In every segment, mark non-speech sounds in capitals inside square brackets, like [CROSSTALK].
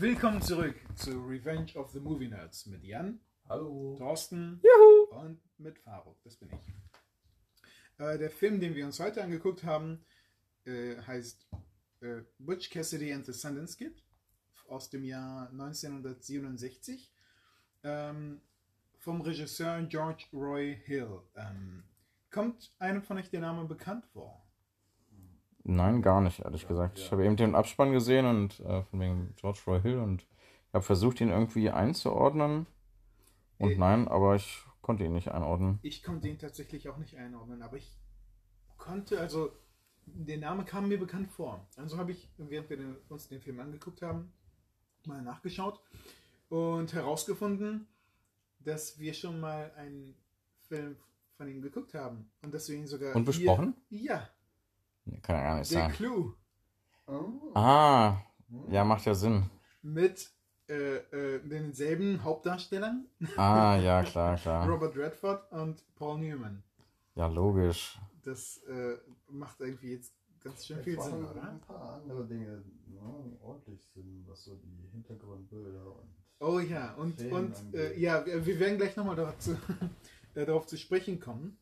Willkommen zurück zu Revenge of the Movie Nerds mit Jan, Hallo. Thorsten Juhu! und mit Faruk. Das bin ich. Äh, der Film, den wir uns heute angeguckt haben, äh, heißt äh, Butch Cassidy and the Sundance Kid aus dem Jahr 1967 ähm, vom Regisseur George Roy Hill. Ähm, kommt einem von euch der Name bekannt vor? Nein, gar nicht, ehrlich gesagt. Ich habe eben den Abspann gesehen und äh, von wegen George Roy Hill und habe versucht, ihn irgendwie einzuordnen. Und Äh. nein, aber ich konnte ihn nicht einordnen. Ich konnte ihn tatsächlich auch nicht einordnen, aber ich konnte, also der Name kam mir bekannt vor. Also habe ich, während wir den, uns den Film angeguckt haben, mal nachgeschaut und herausgefunden, dass wir schon mal einen Film von ihm geguckt haben. Und dass wir ihn sogar. Und besprochen? Hier, ja, Kann ja gar nicht der sein. Clue Oh. Ah, ja, macht ja Sinn. mit äh, äh, denselben Hauptdarstellern, Ah, ja, klar, klar. [LAUGHS] Robert Redford und Paul Newman. Ja, logisch. Das äh, macht irgendwie jetzt ganz schön viel Sinn, noch oder? ein paar andere Dinge ne, ordentlich Sinn, was so die Hintergrundbilder und. Oh ja, und, und äh, ja, wir wir werden gleich nochmal darauf zu, [LAUGHS] äh, darauf zu sprechen kommen.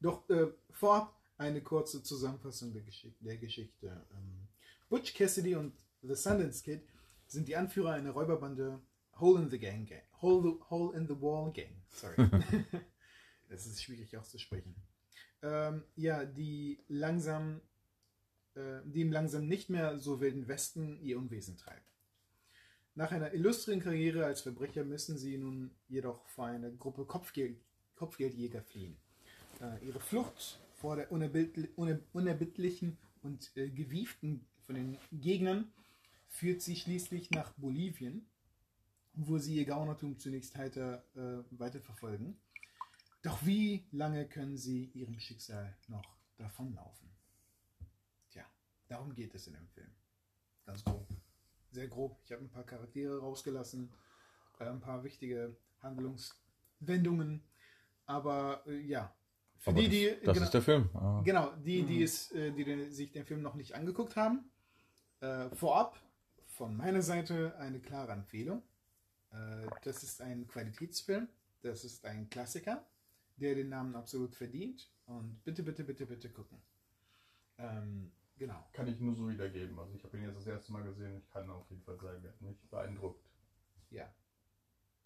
Doch äh, vorab eine kurze Zusammenfassung der, Geschick der Geschichte. Ähm, Butch Cassidy und The Sundance Kid sind die Anführer einer Räuberbande Hole in the Gang Gang. Hole, the, Hole in the Wall Gang. Sorry. [LAUGHS] das ist schwierig auszusprechen. Ähm, ja, die langsam, äh, die im langsam nicht mehr so wilden Westen ihr Unwesen treiben. Nach einer illustren Karriere als Verbrecher müssen sie nun jedoch vor einer Gruppe Kopfgeld, Kopfgeldjäger fliehen. Äh, ihre Flucht vor der unerbittl- uner- unerbittlichen und äh, gewieften von den Gegnern führt sie schließlich nach Bolivien, wo sie ihr Gaunertum zunächst heiter äh, weiterverfolgen. Doch wie lange können sie ihrem Schicksal noch davonlaufen? Tja, darum geht es in dem Film. Ganz grob sehr grob. Ich habe ein paar Charaktere rausgelassen, äh, ein paar wichtige Handlungswendungen. Aber äh, ja, für Aber die, die, das, das genau, ist der Film. Ah. genau, die, die, es, äh, die den, sich den Film noch nicht angeguckt haben, äh, vorab von meiner Seite eine klare Empfehlung. Äh, das ist ein Qualitätsfilm, das ist ein Klassiker, der den Namen absolut verdient. Und bitte, bitte, bitte, bitte gucken. Ähm, genau. Kann ich nur so wiedergeben. Also, ich habe ihn jetzt das erste Mal gesehen. Ich kann auf jeden Fall sagen, er hat mich beeindruckt. Ja.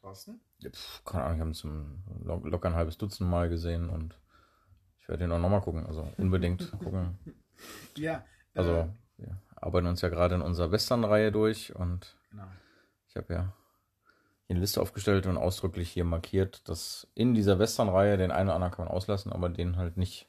Thorsten? Ja, pf, keine Ahnung, ich habe ihn zum lo locker ein halbes Dutzend Mal gesehen und ich werde ihn auch nochmal gucken. Also unbedingt gucken. [LAUGHS] Ja. Also äh, wir arbeiten uns ja gerade in unserer Western-Reihe durch und genau. ich habe ja hier eine Liste aufgestellt und ausdrücklich hier markiert, dass in dieser Western-Reihe den einen oder anderen kann man auslassen, aber den halt nicht.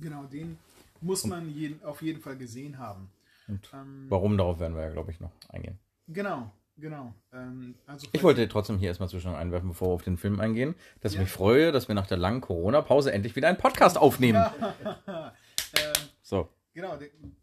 Genau, den muss man jeden, auf jeden Fall gesehen haben. Ähm, warum, darauf werden wir ja, glaube ich, noch eingehen. Genau, genau. Ähm, also Ich wollte trotzdem hier erstmal zwischen einwerfen, bevor wir auf den Film eingehen, dass Ja. ich mich freue, dass wir nach der langen Corona-Pause endlich wieder einen Podcast aufnehmen. [LAUGHS] ähm, So. genau,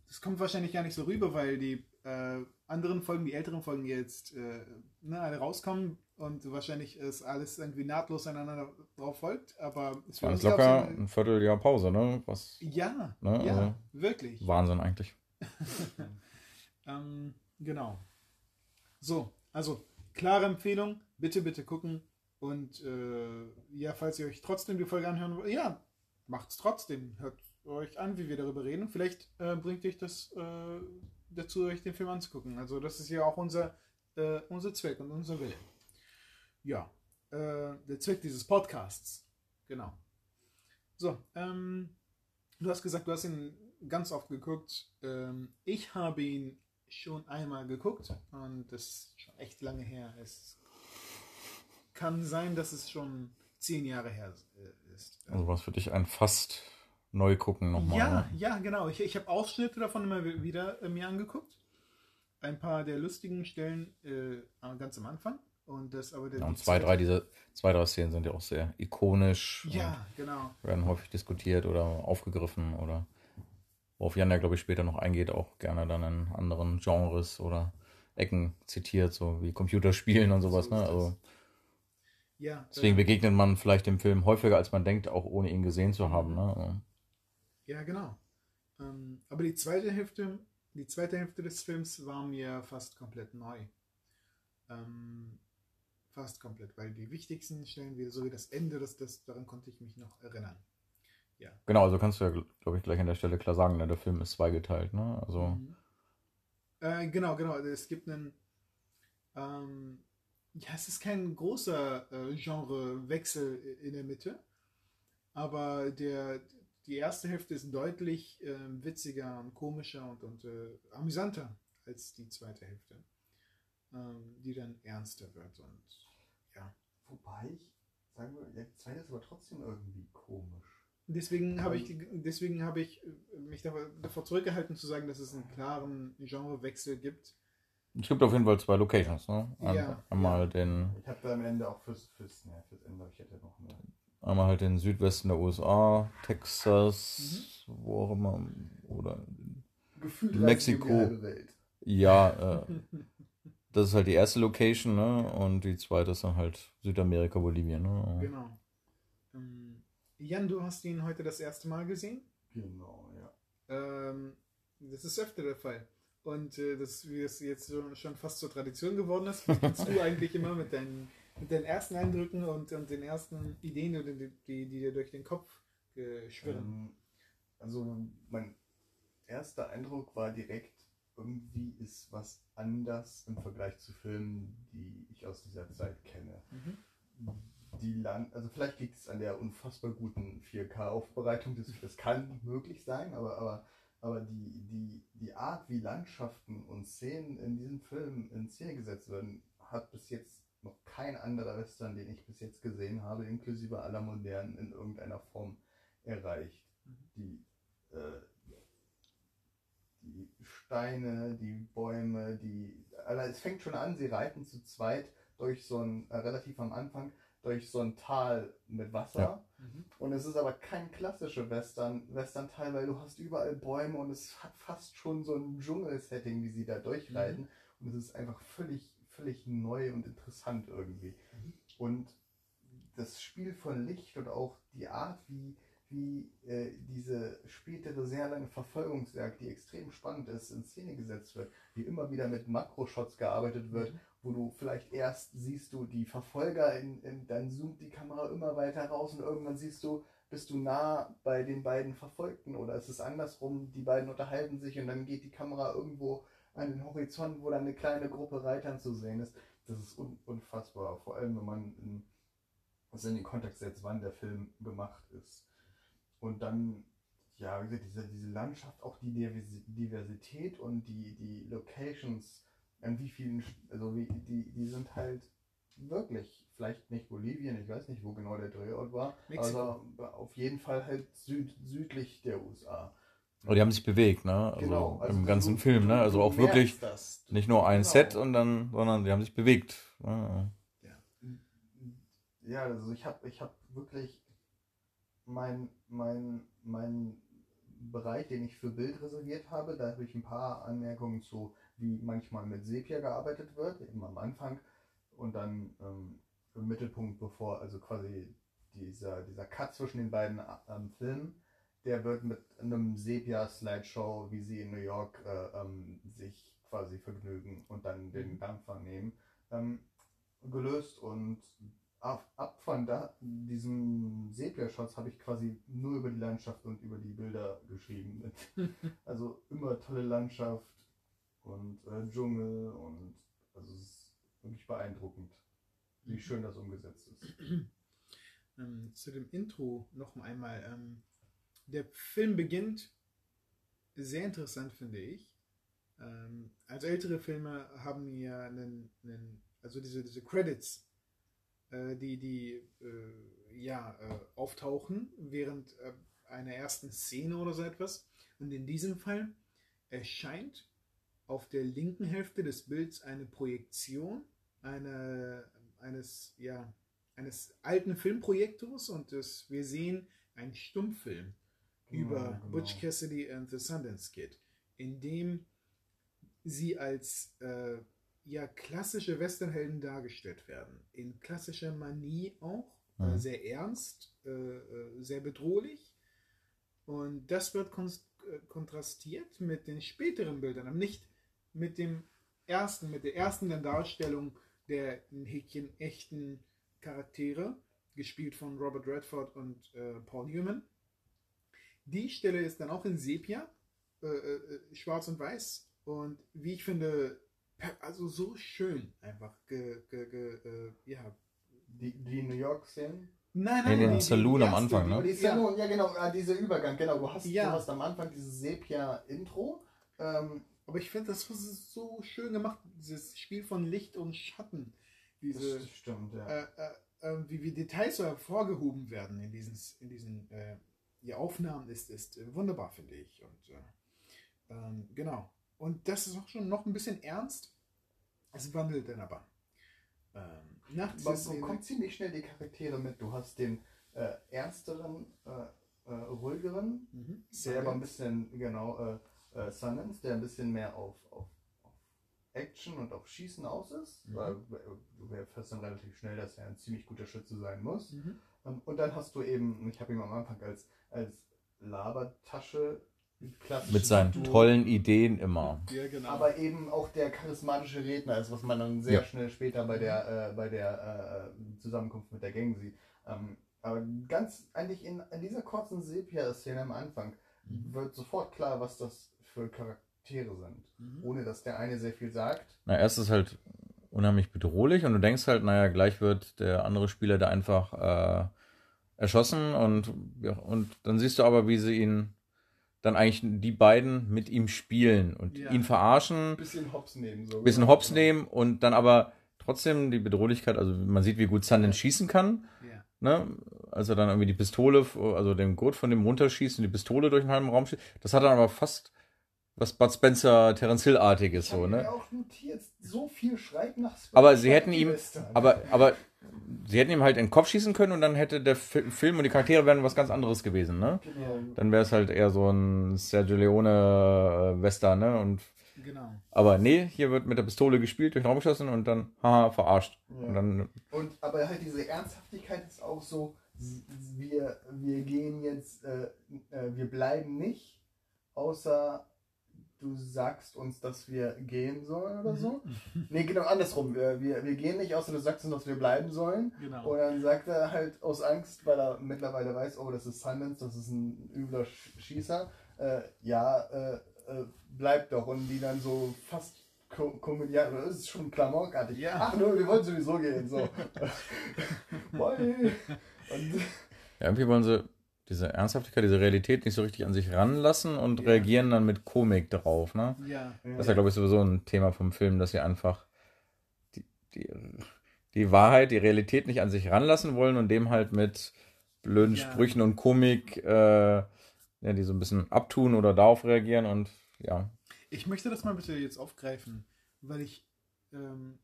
das kommt wahrscheinlich gar nicht so rüber, weil die äh, anderen Folgen, die älteren Folgen jetzt äh, ne, alle rauskommen und wahrscheinlich ist alles irgendwie nahtlos aneinander drauf folgt. Aber es War locker glaub's, ein Vierteljahr Pause, ne? Was Ja, Ne, ja, also- wirklich. Wahnsinn eigentlich. [LAUGHS] Ähm, genau. So, also klare Empfehlung, bitte, bitte gucken. Und äh, ja, falls ihr euch trotzdem die Folge anhören wollt, ja, macht's trotzdem. Hört euch an, wie wir darüber reden. Vielleicht äh, bringt euch das äh, dazu, euch den Film anzugucken. Also das ist ja auch unser, äh, unser Zweck und unser Wille. Ja, äh, der Zweck dieses Podcasts. Genau. So, ähm, du hast gesagt, du hast ihn ganz oft geguckt. Ähm, ich habe ihn schon einmal geguckt und das ist schon echt lange her. Es kann sein, dass es schon zehn Jahre her äh, ist. Also was für dich ein fast neu gucken nochmal. Ja, ne? ja, genau. Ich, ich habe Ausschnitte davon immer wieder äh, mir angeguckt. Ein paar der lustigen Stellen äh, ganz am Anfang. Und das aber der Ja, und zwei, drei diese zwei, drei Szenen sind ja auch sehr ikonisch Ja, genau. werden häufig diskutiert oder aufgegriffen oder worauf Jan ja, glaube ich, später noch eingeht, auch gerne dann in anderen Genres oder Ecken zitiert, so wie Computerspielen und sowas. So ne? Also Ja, deswegen äh, begegnet man vielleicht dem Film häufiger, als man denkt, auch ohne ihn gesehen zu haben. Ne? Also, Ja, genau. Ähm, aber die zweite Hälfte, die zweite Hälfte des Films war mir fast komplett neu. Ähm, fast komplett, weil die wichtigsten Stellen, wie so wie das Ende, das, das, daran konnte ich mich noch erinnern. Genau, also kannst du ja, glaube ich, gleich an der Stelle klar sagen, ne? der Film ist zweigeteilt, ne? Also, Mhm. Äh, genau, genau. Es gibt einen. Ähm, ja, es ist kein großer äh, Genrewechsel in der Mitte, aber der, die erste Hälfte ist deutlich ähm, witziger und komischer und, und äh, amüsanter als die zweite Hälfte, ähm, die dann ernster wird. Und ja, Wobei ich sagen würde, der zweite ist aber trotzdem irgendwie komisch. Deswegen habe ich, deswegen habe ich äh, mich davor, davor zurückgehalten zu sagen, dass es einen klaren Genrewechsel gibt. es gibt auf jeden Fall zwei Locations, ne? Ein, Ja, einmal ja. den, Ich habe da am Ende auch fürs, fürs, ne, fürs Ende, ich hätte noch mehr. einmal halt den Südwesten der USA, Texas, wo auch immer, oder Gefühlt Mexiko. ja, äh, [LAUGHS] das ist halt die erste Location, ne? Und die zweite ist dann halt Südamerika, Bolivien, ne? Genau. Ähm, Jan, du hast ihn heute das erste Mal gesehen. Genau, ja. Ähm, das ist öfter der Fall. Und äh, das, wie es jetzt schon fast zur Tradition geworden ist, kannst du [LAUGHS] eigentlich immer mit deinen, mit deinen ersten Eindrücken und, und den ersten Ideen, die, die, die, die dir durch den Kopf äh, schwirren. Ähm, also mein erster Eindruck war direkt, irgendwie ist was anders im Vergleich zu Filmen, die ich aus dieser Zeit kenne. Mhm. Die Land also vielleicht liegt es an der unfassbar guten 4K-Aufbereitung, das, das kann möglich sein, aber, aber, aber die, die, die Art, wie Landschaften und Szenen in diesem Film in Szene gesetzt werden, hat bis jetzt noch kein anderer Western, den ich bis jetzt gesehen habe, inklusive aller modernen, in irgendeiner Form erreicht. Die, äh, die Steine, die Bäume, die. Also es fängt schon an, sie reiten zu zweit durch so ein, äh, relativ am Anfang, durch so ein Tal mit Wasser. Ja. Mhm. Und es ist aber kein klassischer Western, Western-Teil, weil du hast überall Bäume und es hat fast schon so ein Dschungel-Setting, wie sie da durchreiten. Und es ist einfach völlig, völlig neu und interessant irgendwie. Mhm. Und das Spiel von Licht und auch die Art, wie, wie äh, diese spätere sehr lange Verfolgungsjagd, die extrem spannend ist, in Szene gesetzt wird, wie immer wieder mit Makroshots gearbeitet wird, Mhm. Wo du vielleicht erst siehst du die Verfolger, in, in, dann zoomt die Kamera immer weiter raus und irgendwann siehst du, bist du nah bei den beiden Verfolgten oder es ist andersrum, die beiden unterhalten sich und dann geht die Kamera irgendwo an den Horizont, wo dann eine kleine Gruppe Reitern zu sehen ist. Das ist un unfassbar, vor allem wenn man in, das in den Kontext setzt, wann der Film gemacht ist. Und dann, ja, wie gesagt, diese, diese Landschaft, auch die Diversi- Diversität und die, die Locations, an wie vielen, also wie, die, die sind halt wirklich, vielleicht nicht Bolivien, ich weiß nicht, wo genau der Drehort war, Mexiko. aber auf jeden Fall halt süd, südlich der USA. Aber die haben sich bewegt, ne? Also Genau, also im ganzen du- Film, ne? Also auch wirklich nicht nur ein Genau. Set und dann, sondern die haben sich bewegt. ne? Ja, also ich habe ich hab wirklich mein, mein, mein Bereich, den ich für Bild reserviert habe, da habe ich ein paar Anmerkungen zu, wie manchmal mit Sepia gearbeitet wird, eben am Anfang und dann ähm, im Mittelpunkt, bevor, also quasi dieser, dieser Cut zwischen den beiden ähm, Filmen, der wird mit einem Sepia-Slideshow, wie sie in New York äh, ähm, sich quasi vergnügen und dann den Dampfer nehmen, ähm, gelöst und ab, ab von da, diesem Sepia-Shots habe ich quasi nur über die Landschaft und über die Bilder geschrieben. [LAUGHS] also immer tolle Landschaft und äh, Dschungel und also es ist wirklich beeindruckend, wie schön das umgesetzt ist. [CLEARS THROAT] Ähm, zu dem Intro noch einmal. Ähm, der Film beginnt sehr interessant, finde ich. Ähm, also ältere Filme haben ja einen, einen also diese, diese Credits, äh, die, die äh, ja, äh, auftauchen während äh, einer ersten Szene oder so etwas. Und in diesem Fall erscheint auf der linken Hälfte des Bilds eine Projektion eine, eines, ja, eines alten Filmprojektors und das, wir sehen einen Stummfilm über Ja, genau. Butch Cassidy and the Sundance Kid, in dem sie als äh, ja, klassische Westernhelden dargestellt werden. In klassischer Manie auch, äh, Mhm. sehr ernst, äh, äh, sehr bedrohlich. Und das wird äh, kontrastiert mit den späteren Bildern, aber nicht mit dem ersten, mit der ersten Darstellung der in Häkchen echten Charaktere, gespielt von Robert Redford und äh, Paul Newman. Die Stelle ist dann auch in Sepia, äh, äh, schwarz und weiß und wie ich finde, per- also so schön einfach ge, ge, ge, äh, ja. Die, die New York-Szenen. Nein, Nee, nein, den die- die Saloon am Anfang, ne? Die Ja. Szene, ja. genau, ah, dieser Übergang, genau. Du hast, Ja. du hast am Anfang dieses Sepia-Intro. Ähm, Aber ich finde, das ist so schön gemacht, dieses Spiel von Licht und Schatten. Diese, das stimmt, ja. äh, äh, äh, wie, wie Details so hervorgehoben werden in diesen, in diesen äh, die Aufnahmen, ist, ist äh, wunderbar, finde ich. Und äh, ähm, genau. Und das ist auch schon noch ein bisschen ernst. Es wandelt dann aber. Ähm, nach dieser Szene- bekommt ziemlich schnell die Charaktere mit. Du hast den ernsteren, ruhigeren, Mhm. der aber ein bisschen, genau, äh, Sundance, der ein bisschen mehr auf, auf, auf Action und auf Schießen aus ist. Mhm. Weil du erfährst dann relativ schnell, dass er ein ziemlich guter Schütze sein muss. Mhm. Ähm, Und dann hast du eben, ich habe ihn am Anfang als, als Labertasche Mit seinen du- tollen Ideen immer. Ja, genau. aber eben auch der charismatische Redner ist, was man dann sehr Ja. schnell später bei der, äh, bei der äh, Zusammenkunft mit der Gang sieht. Ähm, aber ganz eigentlich in, in dieser kurzen Sepia-Szene am Anfang Mhm. wird sofort klar, was das für Charaktere sind. Mhm. Ohne dass der eine sehr viel sagt. Na, erst ist halt unheimlich bedrohlich und du denkst halt, naja, gleich wird der andere Spieler da einfach äh, erschossen und, ja, und dann siehst du aber, wie sie ihn dann eigentlich die beiden mit ihm spielen und Ja. ihn verarschen, Ein bisschen Hops nehmen. So. bisschen Hops nehmen und dann aber trotzdem die Bedrohlichkeit, also man sieht, wie gut Sundance schießen kann, ja. ne? als er dann irgendwie die Pistole, also den Gurt von dem runterschießt und die Pistole durch den halben Raum schießt. Das hat dann aber fast was Bud Spencer, Terence Hill-artiges Ich hab so, ne? auch notiert, so viel schreit nach Aber sie hätten ihm, aber, aber sie hätten ihm halt in den Kopf schießen können und dann hätte der Fi- Film und die Charaktere wären was ganz anderes gewesen, ne? Genau. Dann wäre es halt eher so ein Sergio Leone äh, Western, ne? Und, Genau. aber nee, hier wird mit der Pistole gespielt, durch den Raum geschossen und dann, haha, verarscht. Ja. Und dann, Und aber halt diese Ernsthaftigkeit ist auch so, wir, wir gehen jetzt, äh, äh, wir bleiben nicht, außer du sagst uns, dass wir gehen sollen oder so. [LAUGHS] Nee, genau andersrum. Wir, wir, wir gehen nicht, außer du sagst uns, dass wir bleiben sollen. Genau. Und dann sagt er halt aus Angst, weil er mittlerweile weiß, oh, das ist Sundance, das ist ein übler Sch- Schießer. Äh, ja, äh, äh, bleibt doch. Und die dann so fast ko komödiant, oder ist schon klamaukartig. Ja. Ach nur, wir wollen sowieso gehen. So. [LAUGHS] [LAUGHS] Bye. Und ja, irgendwie wollen sie diese Ernsthaftigkeit, diese Realität nicht so richtig an sich ranlassen und Ja. reagieren dann mit Komik drauf, ne? Ja. Das ist ja, glaube ich, sowieso ein Thema vom Film, dass sie einfach die, die, die Wahrheit, die Realität nicht an sich ranlassen wollen und dem halt mit blöden Ja. Sprüchen und Komik, äh, ja, die so ein bisschen abtun oder darauf reagieren und ja. Ich möchte das mal bitte jetzt aufgreifen, weil ich ähm,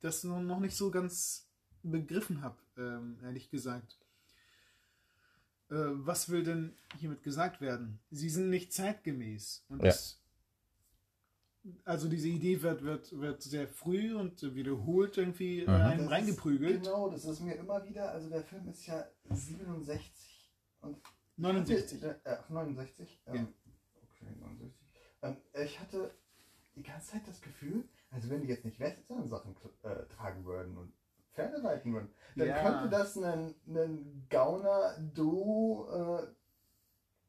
das noch noch nicht so ganz begriffen habe, ähm, ehrlich gesagt. Äh, was will denn hiermit gesagt werden? Sie sind nicht zeitgemäß. Und Ja. das, also diese Idee wird, wird, wird sehr früh und wiederholt irgendwie äh, Mhm. einem das ist- reingeprügelt. Genau, das ist mir immer wieder, also der Film ist ja 67 und 69. Äh, äh, 69? Ja. Ähm, okay, 69. Ähm, ich hatte die ganze Zeit das Gefühl, also wenn die jetzt nicht Western-Sachen äh, tragen würden und Pferde reiten würden, dann Ja. könnte das ein, ein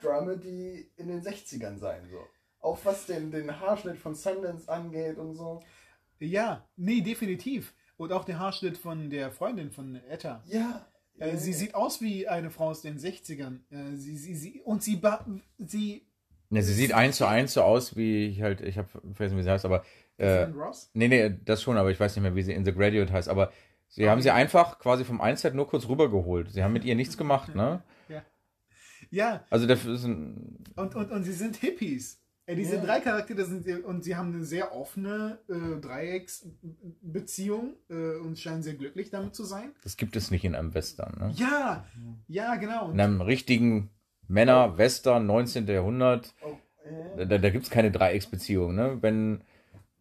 Gauner-Duo-Dramedy in den 60ern sein. So. Auch was den, den Haarschnitt von Sundance angeht und so. Ja, nee, definitiv. Und auch der Haarschnitt von der Freundin von Etta. Ja. Äh, sie sieht aus wie eine Frau aus den 60ern. Äh, sie, sie, sie, und sie, ba- sie Ne, sie sieht eins zu eins so aus, wie ich halt, ich habe vergessen, wie sie heißt, aber äh, Ross? nee, nee, das schon, aber ich weiß nicht mehr, wie sie in The Graduate heißt, aber sie haben sie einfach quasi vom Einset nur kurz rübergeholt. Sie haben mit ihr nichts gemacht, ne? Ja, Also der ist ein, und, und, und sie sind Hippies. Diese Ja. drei Charaktere sind und sie haben eine sehr offene äh, Dreiecksbeziehung äh, und scheinen sehr glücklich damit zu sein. das gibt es nicht in einem Western, ne? Ja, ja, genau. Und, In einem richtigen Männer-Western, 19. Jahrhundert, Oh, äh, da, da gibt es keine Dreiecksbeziehung, ne? Wenn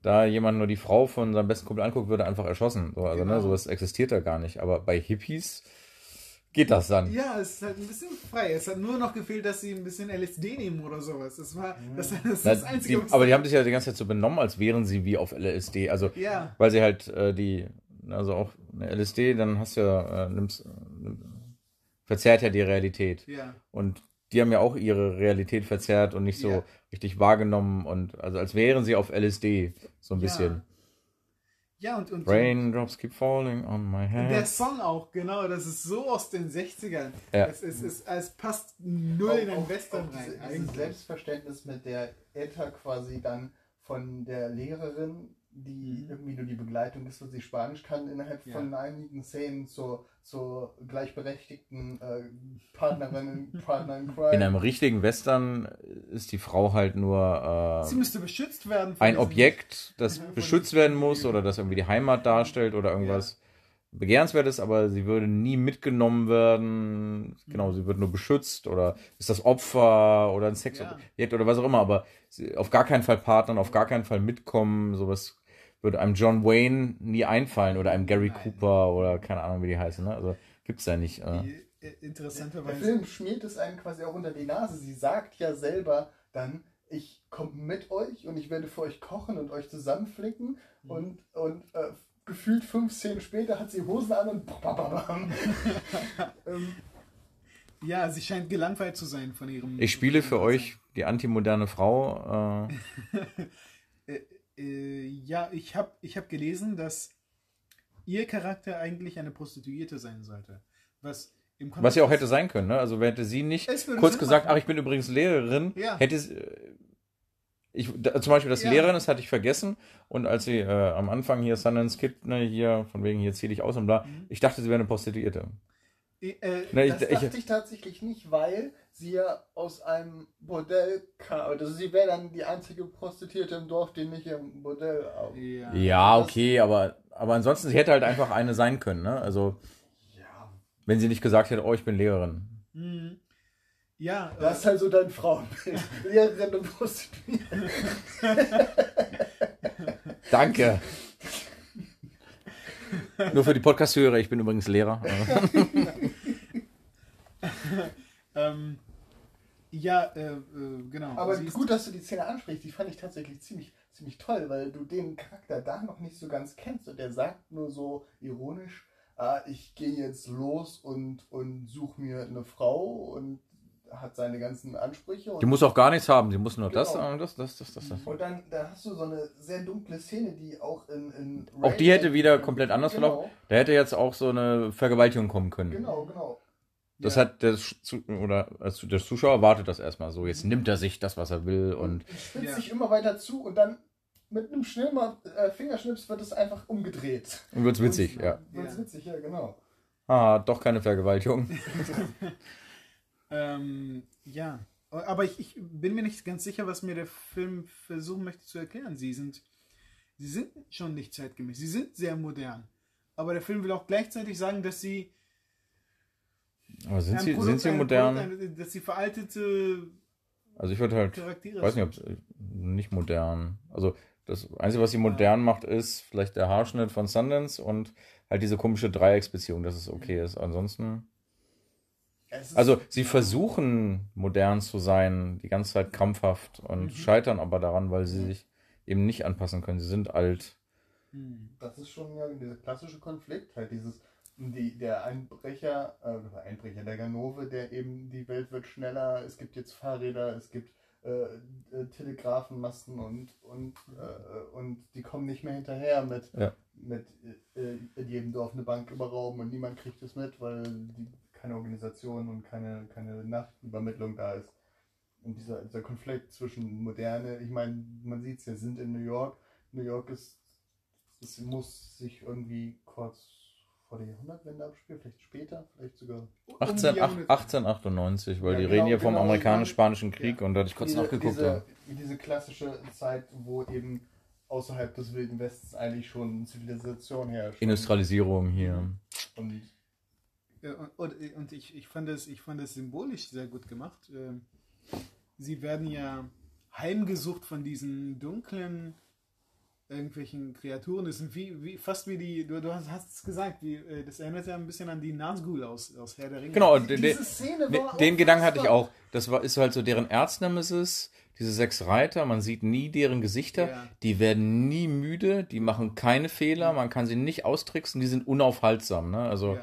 da jemand nur die Frau von seinem besten Kumpel anguckt, würde er einfach erschossen. So, also, Genau. ne, sowas existiert da gar nicht. Aber bei Hippies geht das dann. Ja, es ist halt ein bisschen frei. Es hat nur noch gefehlt, dass sie ein bisschen LSD nehmen oder sowas. Das war das, das, ist Na, das Einzige, die, aber die haben sich ja die ganze Zeit so benommen, als wären sie wie auf LSD. Also, Ja. weil sie halt äh, die, also auch eine LSD, dann hast du ja, äh, nimmst, verzerrt ja die Realität. Ja. Und die haben ja auch ihre Realität verzerrt und nicht so Ja. Richtig wahrgenommen und also als wären sie auf LSD, so ein Ja. bisschen. Ja, und, und Raindrops keep falling on my Und der head. Song auch, genau, das ist so aus den 60ern. Ja. Es, es, es, es passt null in den Western auch rein. diese, dieses. Selbstverständnis mit der Etta quasi dann von der Lehrerin, die Mhm. irgendwie nur die Begleitung ist, weil sie Spanisch kann, innerhalb Ja. von einigen Szenen zur, zur gleichberechtigten äh, Partnerin, [LAUGHS] Partner in Crime. In einem richtigen Western ist die Frau halt nur Sie äh, müsste beschützt werden. ein Objekt, das [LAUGHS] Ja, beschützt werden muss oder das irgendwie die Heimat darstellt oder irgendwas begehrenswertes, aber sie würde nie mitgenommen werden. Genau, sie wird nur beschützt oder ist das Opfer oder ein Sexobjekt oder was auch immer, aber sie, auf gar keinen Fall Partnern, auf gar keinen Fall mitkommen. Sowas würde einem John Wayne nie einfallen oder einem Gary Nein. Cooper oder keine Ahnung, wie die heißen. Ne? Also gibt's ja nicht. Äh. Die, äh, Der Interessanterweise. Film schmiert es einem quasi auch unter die Nase. Sie sagt ja selber dann, ich komme mit euch und ich werde für euch kochen und euch zusammenflicken Mhm. und, und äh, gefühlt fünf Szenen später hat sie Hosen an und bam, bam, bam. [LAUGHS] ähm, Ja, sie scheint gelangweilt zu sein von ihrem. Ich spiele für euch die antimoderne Frau. Äh, [LAUGHS] Äh, ja, ich habe ich hab gelesen, dass ihr Charakter eigentlich eine Prostituierte sein sollte. Was im was ja auch hätte sein können, ne? Also hätte sie nicht kurz Sinn gesagt, machen. ach, ich bin übrigens Lehrerin, Ja. hätte sie, äh, ich, da, zum Beispiel, dass Ja. Lehrerin ist, hatte ich vergessen. Und als sie äh, am Anfang hier Sundance Kid, ne, hier, von wegen, hier zieh dich aus und bla, Mhm. ich dachte, sie wäre eine Prostituierte. Äh, äh, ich, das ich, dachte ich tatsächlich nicht, weil sie ja aus einem Bordell kam. Also sie wäre dann die einzige Prostituierte im Dorf, die nicht im Bordell auch. ja. ja, okay, aber, aber ansonsten, sie hätte halt einfach eine sein können, ne? Also, Ja. wenn sie nicht gesagt hätte, oh, ich bin Lehrerin. Mhm. Ja, Das ist halt so dein Frauenbild. Lehrerin und Prostituierte. [LAUGHS] Danke. Nur für die Podcast-Hörer, ich bin übrigens Lehrer. [LAUGHS] ähm, ja, äh, äh, genau. Aber Sie gut, dass du die Szene ansprichst. Die fand ich tatsächlich ziemlich, ziemlich toll, weil du den Charakter da noch nicht so ganz kennst. Und der sagt nur so ironisch, ah, ich gehe jetzt los und, und suche mir eine Frau und hat seine ganzen Ansprüche. Und Die muss auch gar nichts haben, sie muss nur das Genau. sagen, das, das, das, das, das. Und dann da hast du so eine sehr dunkle Szene, die auch in. in Auch die hätte wieder komplett anders genau, verlaufen. Da hätte jetzt auch so eine Vergewaltigung kommen können. Genau, genau. Das ja. hat der, Zu- oder also der Zuschauer erwartet das erstmal so. Jetzt nimmt er sich das, was er will und es spitzt Ja. sich immer weiter zu und dann mit einem Schnellmal äh, Fingerschnips wird es einfach umgedreht. und wird's witzig, Und, ja. Wird's Ja. witzig, ja, genau. Ah, doch keine Vergewaltigung. [LAUGHS] [LAUGHS] Ähm, ja, aber ich, ich bin mir nicht ganz sicher, was mir der Film versuchen möchte zu erklären. Sie sind, sie sind schon nicht zeitgemäß, sie sind sehr modern. Aber der Film will auch gleichzeitig sagen, dass sie Aber sind sie, Produkt- sind sie modern? Produkt, ein- dass sie veraltete Also ich würde halt, Charaktere weiß nicht, ob sind. nicht modern. Also das Einzige, was sie modern macht, ist vielleicht der Haarschnitt von Sundance und halt diese komische Dreiecksbeziehung, dass es okay ist. Ansonsten. Also sie versuchen modern zu sein, die ganze Zeit krampfhaft und Mhm. scheitern aber daran, weil sie sich eben nicht anpassen können. Sie sind alt. Hm. Das ist schon ja dieser klassische Konflikt, halt dieses, die, der Einbrecher, äh, Einbrecher, der Ganove, der eben, die Welt wird schneller, es gibt jetzt Fahrräder, es gibt äh, äh, Telegrafenmasten und, und, äh, und die kommen nicht mehr hinterher mit, Ja. mit äh, in jedem Dorf eine Bank überrauben und niemand kriegt es mit, weil die, keine Organisation und keine, keine Nachrichtenübermittlung da ist. Und dieser, dieser Konflikt zwischen Moderne, ich meine, man sieht es ja, sind in New York. New York ist, es muss sich irgendwie kurz vor der Jahrhundertwende abspielen, vielleicht später, vielleicht sogar. Um die 18, ach- Jahrhunderte. 1898, weil Ja, die genau, reden hier vom genau, amerikanisch-spanischen Krieg ja. und da hatte ich kurz diese, nachgeguckt. diese, ja. diese klassische Zeit, wo eben außerhalb des Wilden Westens eigentlich schon Zivilisation herrscht. Industrialisierung hier. Und und, und, ich, ich, fand das, ich fand das symbolisch sehr gut gemacht. Ähm, Sie werden ja heimgesucht von diesen dunklen irgendwelchen Kreaturen. Das sind wie, wie fast wie die, du, du hast hast es gesagt, wie, äh, das erinnert ja ein bisschen an die Nazgul aus, aus Herr der Ringe. Genau, und den, Diese Szene den, war den Gedanken hatte ich auch. Das war, ist halt so deren Erznemesis, diese sechs Reiter, man sieht nie deren Gesichter, Ja. die werden nie müde, die machen keine Fehler, man kann sie nicht austricksen, die sind unaufhaltsam. Ne? Also, Ja.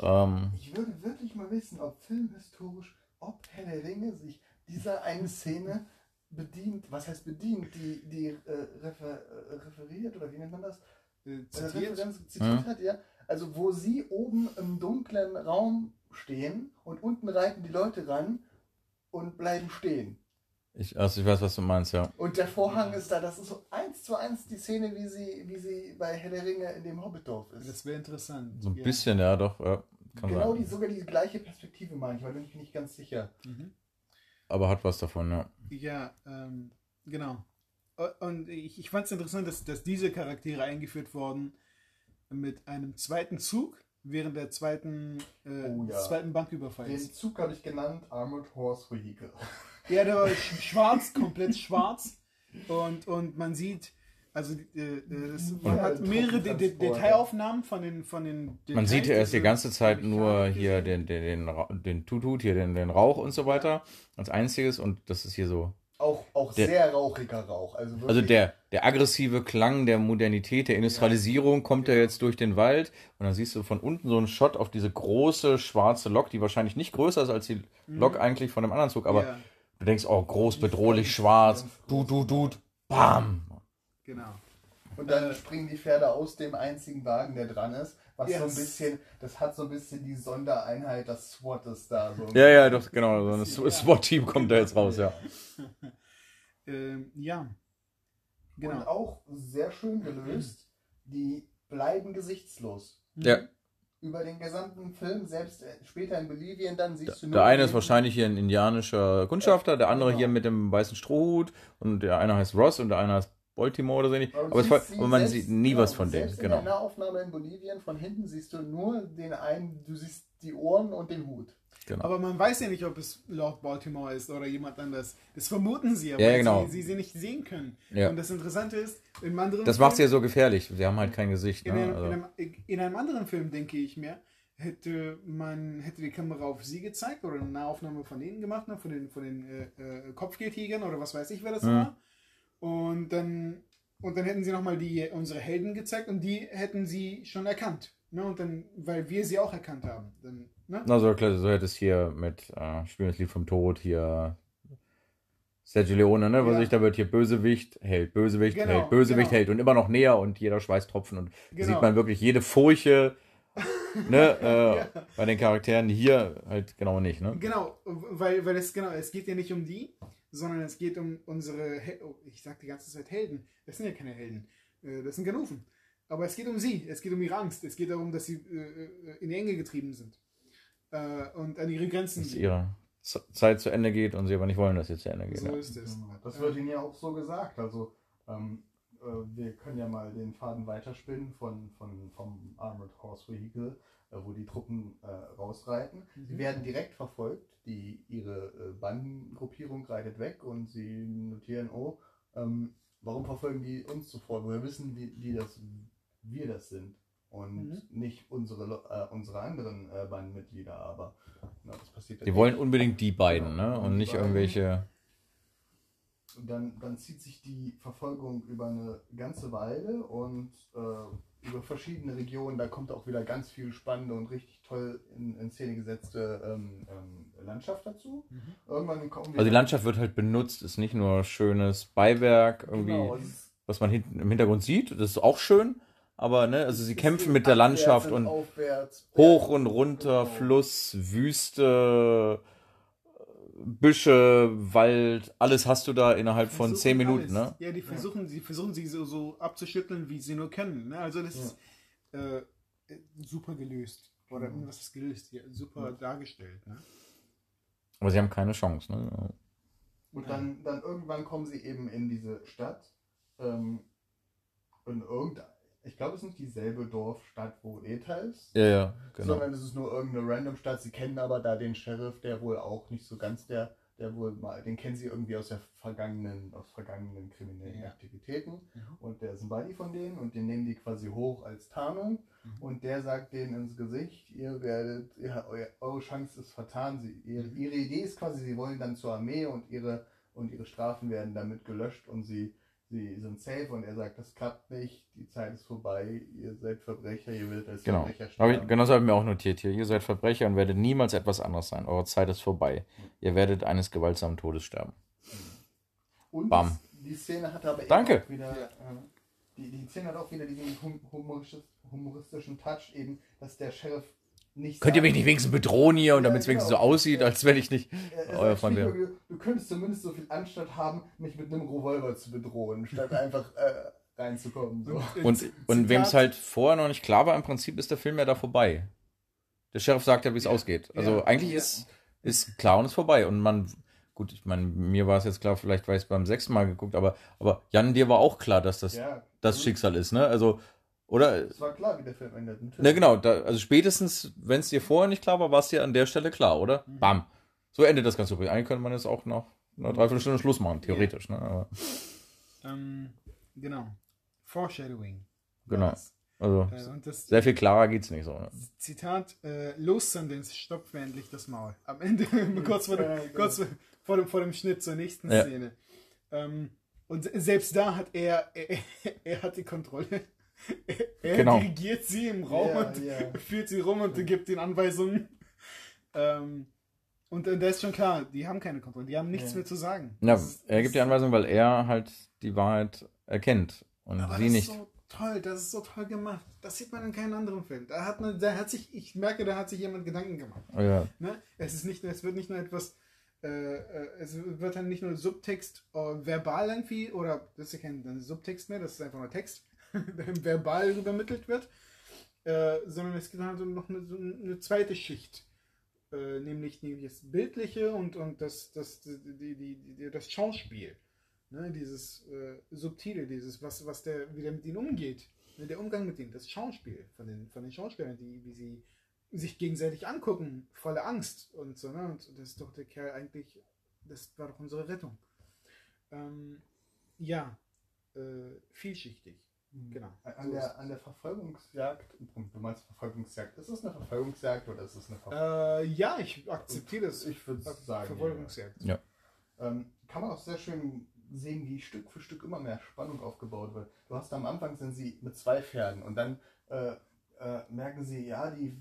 Ähm, Ich würde wirklich mal wissen, ob filmhistorisch, ob Herr der Ringe sich dieser einen Szene bedient, was heißt bedient, die, die äh, refer, äh, referiert oder wie nennt man das? Äh, Äh, zitiert. Referenz zitiert Mhm. hat, ja. Also wo sie oben im dunklen Raum stehen und unten reiten die Leute ran und bleiben stehen. Ich, also ich weiß, was du meinst, ja. Und der Vorhang ist da, das ist so eins zu eins die Szene, wie sie, wie sie bei Herr der Ringe in dem Hobbitdorf ist. Das wäre interessant. So ein ja. bisschen, ja, doch. Ja, kann genau sein. die, sogar die gleiche Perspektive manchmal, bin ich nicht ganz sicher. Mhm. Aber hat was davon, ja. Ja, ähm, genau. Und ich, ich fand es interessant, dass, dass diese Charaktere eingeführt wurden mit einem zweiten Zug während der zweiten, äh, Oh ja. zweiten Den Banküberfalls. Zug habe ich genannt Armored Horse Vehicle. Ja, der war sch- schwarz, komplett schwarz. Und, und man sieht, also äh, äh, das, man Ja, hat mehrere De De Detailaufnahmen von den von den Man sieht ja Details, erst die diese ganze Zeit nur hier den, den, den, den Tutut, hier den, den Rauch und so weiter als einziges. Und das ist hier so. Auch, auch Der- sehr rauchiger Rauch. Also, wirklich, Also der, der aggressive Klang der Modernität, der Industrialisierung kommt ja jetzt durch den Wald. Und dann siehst du von unten so einen Shot auf diese große schwarze Lok, die wahrscheinlich nicht größer ist als die Lok eigentlich von dem anderen Zug, aber Ja, du denkst, oh, groß, bedrohlich, schwarz, du, du, du, bam. genau. Und dann springen die Pferde aus dem einzigen Wagen, der dran ist. Was so ein Yes. bisschen, das hat so ein bisschen die Sondereinheit, das SWAT ist da. So Ja, ja, doch, genau, so ein SWAT-Team kommt da jetzt raus, ja. [LAUGHS] Ähm, ja. Und Genau. auch sehr schön gelöst, die bleiben gesichtslos. Ja, Über den gesamten Film, selbst äh, später in Bolivien, dann siehst du nur. der eine ist wahrscheinlich hier ein indianischer Kundschafter, der andere Genau. hier mit dem weißen Strohhut und der eine heißt Ross und der eine heißt Baltimore oder so ähnlich. Aber, voll- aber man selbst- sieht nie genau, was von denen, genau. In der Nahaufnahme in Bolivien von hinten siehst du nur den einen, du siehst die Ohren und den Hut. genau. Aber man weiß ja nicht, ob es Lord Baltimore ist oder jemand anders. Das vermuten sie, aber Ja, genau. sie, sie sie nicht sehen können. Ja. Und das Interessante ist, in einem anderen Das macht sie ja Film, so gefährlich. Sie haben halt kein Gesicht. in, Ne? einem, Also, in, einem, in einem anderen Film, denke ich mir, hätte man hätte die Kamera auf sie gezeigt oder eine Nahaufnahme von denen gemacht, ne, von den, von den äh, äh, Kopfgeldjägern oder was weiß ich, wer das Mhm. war. Und dann, und dann hätten sie nochmal die unsere Helden gezeigt und die hätten sie schon erkannt. Ne? Und dann, weil wir sie auch erkannt haben. Dann, ne? Na, so, klar, so hätte es hier mit äh, Spielen das Lied vom Tod, hier Sergio Leone, ne, wo Ja. sich da wird hier Bösewicht, Held, Bösewicht, Genau, Held, Bösewicht, genau. Held und immer noch näher und jeder Schweißtropfen und da Genau. sieht man wirklich jede Furche [LAUGHS] ne, äh, bei den Charakteren, hier halt genau nicht, ne? Genau, weil, weil es genau, es geht ja nicht um die, sondern es geht um unsere, Hel oh, ich sag die ganze Zeit Helden. Das sind ja keine Helden, äh, das sind Ganoven. Aber es geht um sie, es geht um ihre Angst, es geht darum, dass sie äh, äh, in die Enge getrieben sind äh, und an ihre Grenzen. Dass ihre Zeit zu Ende geht und sie aber nicht wollen, dass sie zu Ende geht. so ja. ist es. Das wird ihnen ja auch so gesagt. Also, ähm, äh, wir können ja mal den Faden weiterspinnen von, von, vom Armored Horse Vehicle, wo die Truppen äh, rausreiten. Sie Mhm. werden direkt verfolgt. Die, ihre äh, Bandengruppierung reitet weg und sie notieren, oh, ähm, warum verfolgen die uns sofort? Woher wissen die, die das, wir das sind? Und Mhm. nicht unsere, äh, unsere anderen äh, Bandmitglieder, aber na, das passiert ja Die nicht. wollen unbedingt die beiden, Genau. ne? Und Und nicht beiden- irgendwelche. Und dann, dann zieht sich die Verfolgung über eine ganze Weile und äh, über verschiedene Regionen. Da kommt auch wieder ganz viel spannende und richtig toll in, in Szene gesetzte ähm, ähm, Landschaft dazu. Mhm. Irgendwann kommen wir. Also die Landschaft wird halt benutzt, ist nicht nur schönes Beiwerk, irgendwie, Genau, was man hinten im Hintergrund sieht. Das ist auch schön, aber ne, also sie kämpfen mit der Landschaft und aufwärts, hoch und runter, Genau. Fluss, Wüste, Büsche, Wald, alles hast du da innerhalb von zehn Minuten, alles. ne? Ja, die versuchen, sie versuchen sie so, so abzuschütteln, wie sie nur können. Ne? Also das Ja. ist äh, super gelöst. Oder Genau. was ist gelöst? Ja, super Ja. dargestellt. Ne? Aber sie haben keine Chance, ne? Und dann, dann irgendwann kommen sie eben in diese Stadt. Ähm, in irgendein, ich glaube, es ist nicht dieselbe Dorfstadt, wo Eta ist. Ja, ja, genau. sondern es ist nur irgendeine random Stadt. Sie kennen aber da den Sheriff, der wohl auch nicht so ganz der, der wohl mal, den kennen sie irgendwie aus der vergangenen, aus vergangenen kriminellen Ja. Aktivitäten. Mhm. Und der ist ein Buddy von denen und den nehmen die quasi hoch als Tarnung. Mhm. Und der sagt denen ins Gesicht, ihr werdet, ihr, eu, eure Chance ist vertan. Sie, ihr, Mhm. Ihre Idee ist quasi, sie wollen dann zur Armee und ihre, und ihre Strafen werden damit gelöscht und sie, sie sind safe. Und er sagt, das klappt nicht, die Zeit ist vorbei, ihr seid Verbrecher, ihr werdet als Genau. Verbrecher ich, sterben. genau das habe ich mir auch notiert hier. Ihr seid Verbrecher und werdet niemals etwas anderes sein. Eure Zeit ist vorbei. Ihr werdet eines gewaltsamen Todes sterben. Und Bam. die Szene hat aber eben Danke. auch wieder, äh, die, die Szene hat auch wieder diesen hum humoristisch, humoristischen Touch eben, dass der Sheriff nicht Könnt ihr mich nicht wenigstens bedrohen hier und Ja, damit es wenigstens so genau. aussieht, als wenn ich nicht. Er, er Euer Freund Spiegel, du, könntest zumindest so viel Anstand haben, mich mit einem Revolver zu bedrohen, statt einfach äh, reinzukommen. So. Und, und wem es halt vorher noch nicht klar war, im Prinzip ist der Film ja da vorbei. Der Sheriff sagt ja, wie es Ja. ausgeht. Also Ja. eigentlich Ja. ist, ist klar und ist vorbei. Und man, gut, ich meine, mir war es jetzt klar, vielleicht weil ich es beim sechsten Mal geguckt, aber, aber Jan, dir war auch klar, dass das ja, das Schicksal ist, ne? Also, oder? Es war klar, wie der Film endet. natürlich. Ne, genau, da, also spätestens, wenn es dir vorher nicht klar war, war es dir an der Stelle klar, oder? Mhm. Bam. So endet das Ganze. Eigentlich könnte man jetzt auch noch eine Dreiviertelstunde Schluss machen, theoretisch, ne? Aber, Ähm, genau. Foreshadowing. Genau. war's. also, Äh, das sehr viel klarer geht's nicht so. Ne? Zitat, äh, los Sundance, stopf mir endlich das Maul. Am Ende, [LAUGHS] kurz, vor Ja, dem, genau. kurz vor, dem, vor dem Schnitt zur nächsten Ja. Szene. Ähm, und se- selbst da hat er, er, er hat die Kontrolle. [LAUGHS] Er, Genau. dirigiert sie im Raum Ja, und ja. [LAUGHS] führt sie rum und gibt ihnen Anweisungen. Ähm, und da ist schon klar, die haben keine Kontrolle, die haben nichts Ja. mehr zu sagen. Ja, Das er gibt die Anweisung, weil er halt die Wahrheit erkennt und Aber sie das nicht. ist so toll, das ist so toll gemacht. Das sieht man in keinem anderen Film. Da hat man, da hat sich, ich merke, da hat sich jemand Gedanken gemacht. Oh ja, Ne? Es ist nicht, es wird nicht nur etwas, äh, äh, es wird dann nicht nur Subtext äh, verbal irgendwie oder das ist ja kein Subtext mehr, das ist einfach nur Text, [LAUGHS] verbal übermittelt wird, äh, sondern es gibt halt noch eine, eine zweite Schicht, äh, nämlich, nämlich das Bildliche und, und das, das, die, die, die, das Schauspiel. Ne, dieses äh, Subtile, dieses, was, was der, wie der mit ihnen umgeht. Ne, der Umgang mit ihnen, das Schauspiel von den, von den Schauspielern, die, wie sie sich gegenseitig angucken, voller Angst und so, ne? Und das ist doch der Kerl eigentlich, das war doch unsere Rettung. Ähm, ja, äh, vielschichtig, genau. An So der, an der Verfolgungsjagd, du meinst Verfolgungsjagd, ist es eine Verfolgungsjagd oder ist es eine Verfolgungsjagd? Äh, ja, ich akzeptiere das. Ich würde sagen, Verfolgungsjagd. Ähm, kann man auch sehr schön sehen, wie Stück für Stück immer mehr Spannung aufgebaut wird. Du hast am Anfang sind sie mit zwei Pferden und dann äh, äh, merken sie, ja, die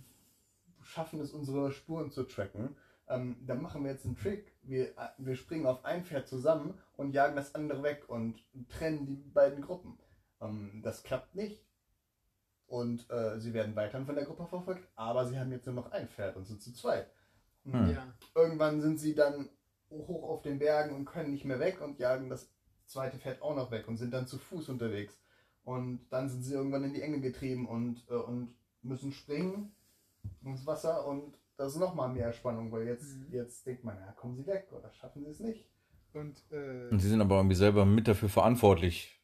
schaffen es, unsere Spuren zu tracken. Ähm, dann machen wir jetzt einen Trick. Wir, äh, wir springen auf ein Pferd zusammen und jagen das andere weg und trennen die beiden Gruppen. Ähm, das klappt nicht. Und äh, sie werden weiterhin von der Gruppe verfolgt, aber sie haben jetzt nur noch ein Pferd und sind zu zweit. Hm. Ja, Irgendwann sind sie dann hoch auf den Bergen und können nicht mehr weg und jagen das zweite Pferd auch noch weg und sind dann zu Fuß unterwegs. Und dann sind sie irgendwann in die Enge getrieben und, äh, und müssen springen ins Wasser und das ist nochmal mehr Spannung, weil jetzt, Mhm. jetzt denkt man, ja, kommen sie weg oder schaffen sie es nicht. und, äh, Und sie sind aber irgendwie selber mit dafür verantwortlich,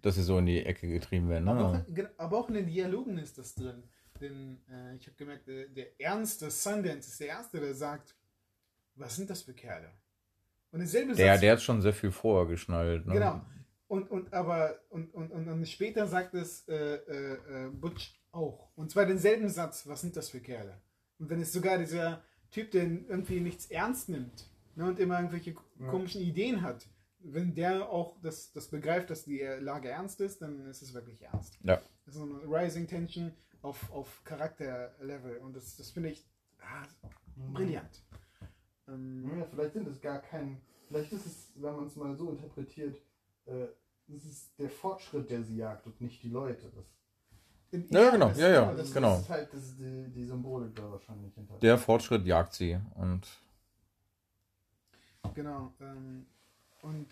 dass sie so in die Ecke getrieben werden. aber, auch, Ne? in- aber auch in den Dialogen ist das drin. Denn äh, ich habe gemerkt, der, der Ernst des Sundance ist der Erste, der sagt, was sind das für Kerle? Und derselbe Der, Satz- der hat schon sehr viel vorher geschnallt. Ne? Genau. Und, und aber und, und, und, und später sagt es äh, äh, äh, Butch auch. Und zwar denselben Satz, was sind das für Kerle? Und wenn es sogar dieser Typ, der irgendwie nichts ernst nimmt ne, und immer irgendwelche Ja. komischen Ideen hat, wenn der auch das, das begreift, dass die Lage ernst ist, dann ist es wirklich ernst. Ja. Das ist so eine Rising Tension auf, auf Charakterlevel. Und das, das finde ich ah, brillant. Ähm, Ja, vielleicht sind es gar kein, vielleicht ist es, wenn man es mal so interpretiert, äh, es ist der Fortschritt, der sie jagt und nicht die Leute. Das, Ja, genau, ja, ja, das, genau. das ist halt das ist die, die Symbolik da wahrscheinlich hinter. Der Fortschritt jagt sie. Und Genau. Ähm, und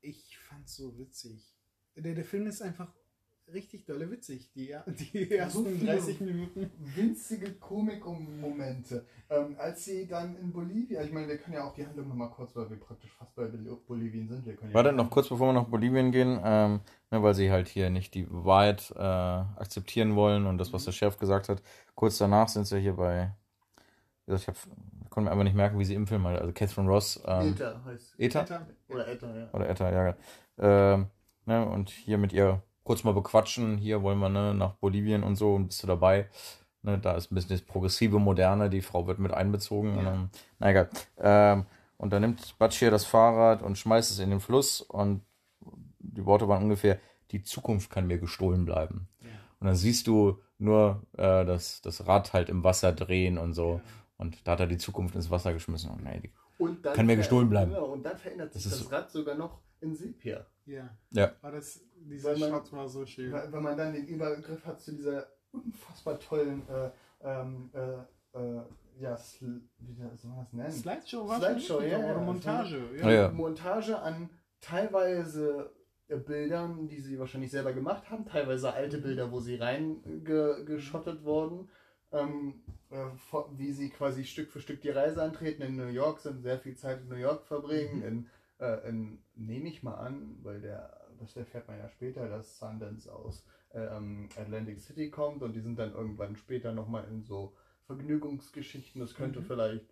ich fand's so witzig. Der, der Film ist einfach richtig dolle witzig. Die, die ersten viele- 30 Minuten. winzige Komikmomente. Ähm, als sie dann in Bolivien, ich meine, wir können ja auch die Handlung nochmal kurz, weil wir praktisch fast bei Bol- Bolivien sind. Wir können ja warte noch kurz, bevor wir nach Bolivien gehen, ähm, ne, weil sie halt hier nicht die Wahrheit äh, akzeptieren wollen und das, was der Chef gesagt hat. Kurz danach sind sie hier bei, wie gesagt, ich habe konnte mir einfach nicht merken, wie sie im Film halt, also Catherine Ross. Ähm, Eta heißt Eta? Alter, Oder Eta, ja. Oder Etta, ja. Ähm, ne, und hier mit ihr kurz mal bequatschen. Hier wollen wir ne, nach Bolivien und so und bist du dabei. Ne, da ist ein bisschen das progressive Moderne, die Frau wird mit einbezogen. Und dann, na egal. Ähm, und dann nimmt Batsch hier das Fahrrad und schmeißt es in den Fluss und die Worte waren ungefähr, die Zukunft kann mir gestohlen bleiben. Und dann siehst du nur äh, das, das Rad halt im Wasser drehen und so. Und da hat er die Zukunft ins Wasser geschmissen. Und nee, die, Und dann Kann mir gestohlen bleiben. Genau, und dann verändert sich Das das, Rad sogar noch in Sepia. Ja. Ja. War das, dieser Weil man- Shot war so schön. Weil, weil man dann den Übergriff hat zu dieser unfassbar tollen äh, ähm, äh, äh, ja, Sl wie soll man das nennen? Slideshow war Slideshow, ja, Oder ja. Montage. Ja, ja. Montage an teilweise äh, Bildern, die sie wahrscheinlich selber gemacht haben, teilweise alte Bilder, wo sie reingeschottet wurden, ähm, äh, wie sie quasi Stück für Stück die Reise antreten, in New York sind, sehr viel Zeit in New York verbringen, in, äh, in nehme ich mal an, weil der, das erfährt man ja später, dass Sundance aus ähm, Atlantic City kommt und die sind dann irgendwann später nochmal in so Vergnügungsgeschichten, das könnte Mhm. vielleicht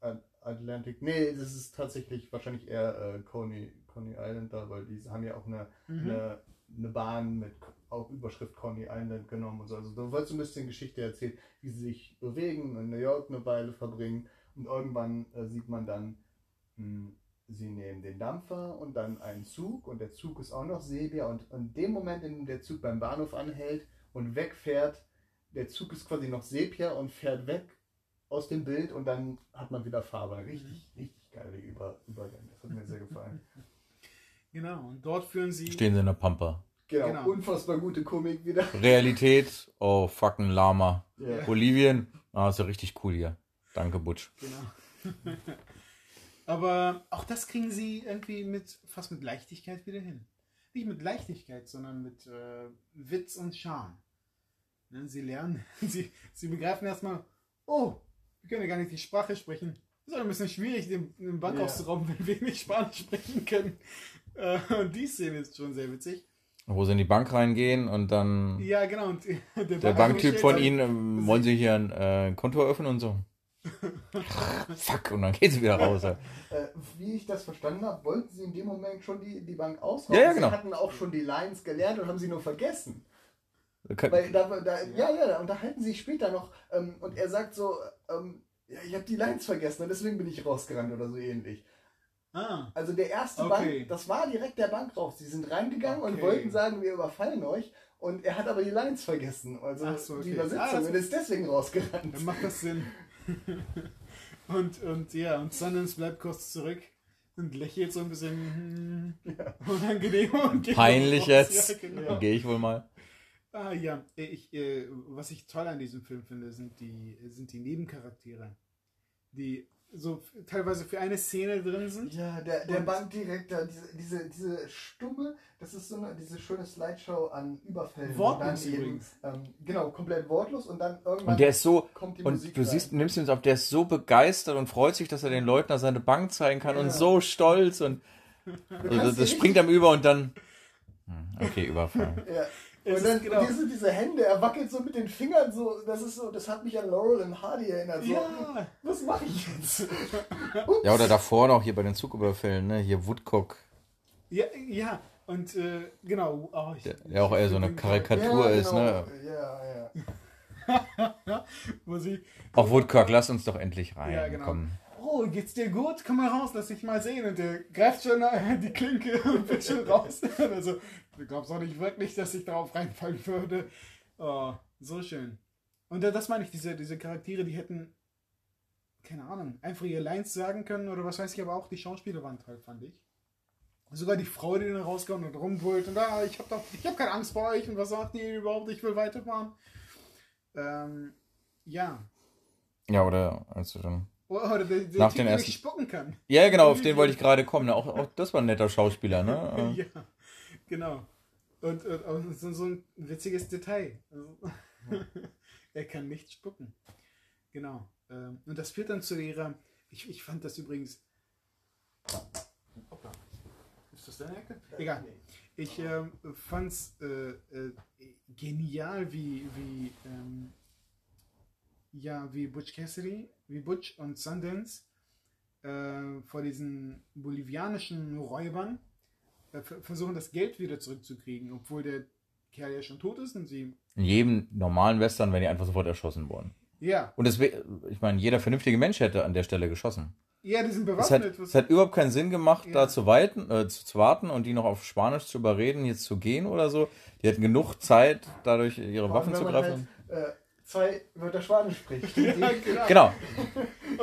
At- Atlantic, nee, das ist tatsächlich wahrscheinlich eher äh, Coney, Coney Island da, weil die haben ja auch eine, Mhm. eine, eine Bahn mit auch Überschrift Coney Island genommen und so. Also da wird so ein bisschen Geschichte erzählt, wie sie sich bewegen, in New York eine Weile verbringen und irgendwann äh, sieht man dann, mh, sie nehmen den Dampfer und dann einen Zug und der Zug ist auch noch Sepia und in dem Moment, in dem der Zug beim Bahnhof anhält und wegfährt, der Zug ist quasi noch Sepia und fährt weg aus dem Bild und dann hat man wieder Farbe. Richtig, richtig geile Über Übergänge. Das hat mir sehr gefallen. [LAUGHS] Genau, und dort führen sie. stehen sie in der Pampa. Genau, Genau. unfassbar gute Komik wieder. Realität, oh fucking Lama. Ja. Bolivien, ah, ist ja richtig cool hier. Danke, Butch. Genau. [LAUGHS] Aber auch das kriegen sie irgendwie mit fast mit Leichtigkeit wieder hin. Nicht mit Leichtigkeit, sondern mit äh, Witz und Charme. Ne, sie lernen, [LAUGHS] sie, sie begreifen erstmal, oh, wir können ja gar nicht die Sprache sprechen. ist auch ein bisschen schwierig, den, den Bank Ja. auszurauben, wenn wir nicht Spanisch sprechen können. Äh, und [LAUGHS] die Szene ist schon sehr witzig. Wo sie in die Bank reingehen und dann Ja, genau. Und der, der Banktyp von Bankangestellte- ihnen, ähm, wollen sie hier ein äh, Konto eröffnen und so. [LAUGHS] Fuck, und dann geht sie wieder raus. Äh, wie ich das verstanden habe, wollten sie in dem Moment schon die, die Bank ausrauben. Ja, ja, genau. Sie hatten auch schon die Lines gelernt und haben sie nur vergessen. Weil da, da, ja, ja, da unterhalten sie sich später noch ähm, und er sagt so, ähm, ja, ich habe die Lines vergessen und deswegen bin ich rausgerannt oder so ähnlich. Ah, Also der erste Okay. Bank, das war direkt der Bankraub. Sie sind reingegangen und Okay. wollten sagen, wir überfallen euch und er hat aber die Lines vergessen. Also Ach so, okay. die Übersetzung Ah, das- und ist deswegen rausgerannt. dann macht das Sinn. [LAUGHS] und, und ja, und Sundance bleibt kurz zurück und lächelt so ein bisschen hm, unangenehm. Und Peinlich jetzt. Ja, genau. Gehe ich wohl mal. Ah ja, ich, äh, was ich toll an diesem Film finde, sind die, sind die Nebencharaktere, die so teilweise für eine Szene drin sind. Ja, der, der Und- Bankdirektor, diese, diese, diese Stumme, das ist so eine, diese schöne Slideshow an Überfällen. Wortlos Und dann übrigens. Ähm, genau, komplett wortlos und dann irgendwann Und der ist so, kommt die und Musik du rein. siehst, nimmst ihn auf, der ist so begeistert und freut sich, dass er den Leuten seine Bank zeigen kann und Ja. so stolz und also das, das springt einem über und dann. Hm, Okay, Überfall. [LAUGHS] Ja. Es Und dann genau- diese, diese Hände, er wackelt so mit den Fingern so, das ist so, das hat mich an Laurel und Hardy erinnert. So, Ja, was mache ich jetzt? [LAUGHS] Ja, oder davor noch hier bei den Zugüberfällen, ne? Hier Woodcock, ja, ja. Und äh, genau. Oh, ich, der, der auch eher so eine Karikatur ja, ist, genau. ne? Ja, ja. Wo sie, Auch Woodcock, lass uns doch endlich rein. Ja, genau. Komm. Oh, geht's dir gut? Komm mal raus, lass dich mal sehen. Und der greift schon [LAUGHS] die Klinke und will schon raus. [LAUGHS] Also, du glaubst auch nicht wirklich, dass ich darauf reinfallen würde. Oh, so schön. Und das meine ich, diese, diese Charaktere, die hätten, keine Ahnung, einfach ihre Lines sagen können oder was weiß ich, aber auch die Schauspieler waren toll, fand ich. Sogar die Frau, die dann rauskommt und rumbrüllt und ah, ich hab doch, ich hab keine Angst vor euch und was sagt ihr überhaupt, ich will weiterfahren. Ähm, ja. Ja, oder als du dann. Oder der, der Nach Typ, den ersten- nicht spucken kann. Ja, genau, auf [LAUGHS] den wollte ich gerade kommen. Ne? Auch, auch das war ein netter Schauspieler, ne? Äh, [LAUGHS] ja, genau. Und, und, und so, so ein witziges Detail. Also, [LAUGHS] er kann nicht spucken. Genau. Ähm, Und das führt dann zu ihrer. Ich, ich fand das übrigens. Hoppla. Ist das deine Ecke? Egal. Ich ähm, fand's äh, äh, genial, wie, wie, ähm, ja, wie Butch Cassidy, wie Butch und Sundance äh, vor diesen bolivianischen Räubern äh, ver- versuchen, das Geld wieder zurückzukriegen, obwohl der Kerl ja schon tot ist und sie. In jedem normalen Western wären die einfach sofort erschossen worden. Ja, Und wär, ich meine, jeder vernünftige Mensch hätte an der Stelle geschossen. ja, die sind Es hat, bewaffnet. es hat überhaupt keinen Sinn gemacht, Ja. da zu, weiten, äh, zu, zu warten und die noch auf Spanisch zu überreden, jetzt zu gehen oder so. Die hätten genug Zeit, dadurch ihre Waffen zu greifen. Halt, äh, zwei Wörter Spanisch spricht. [LAUGHS] ja, genau. Genau.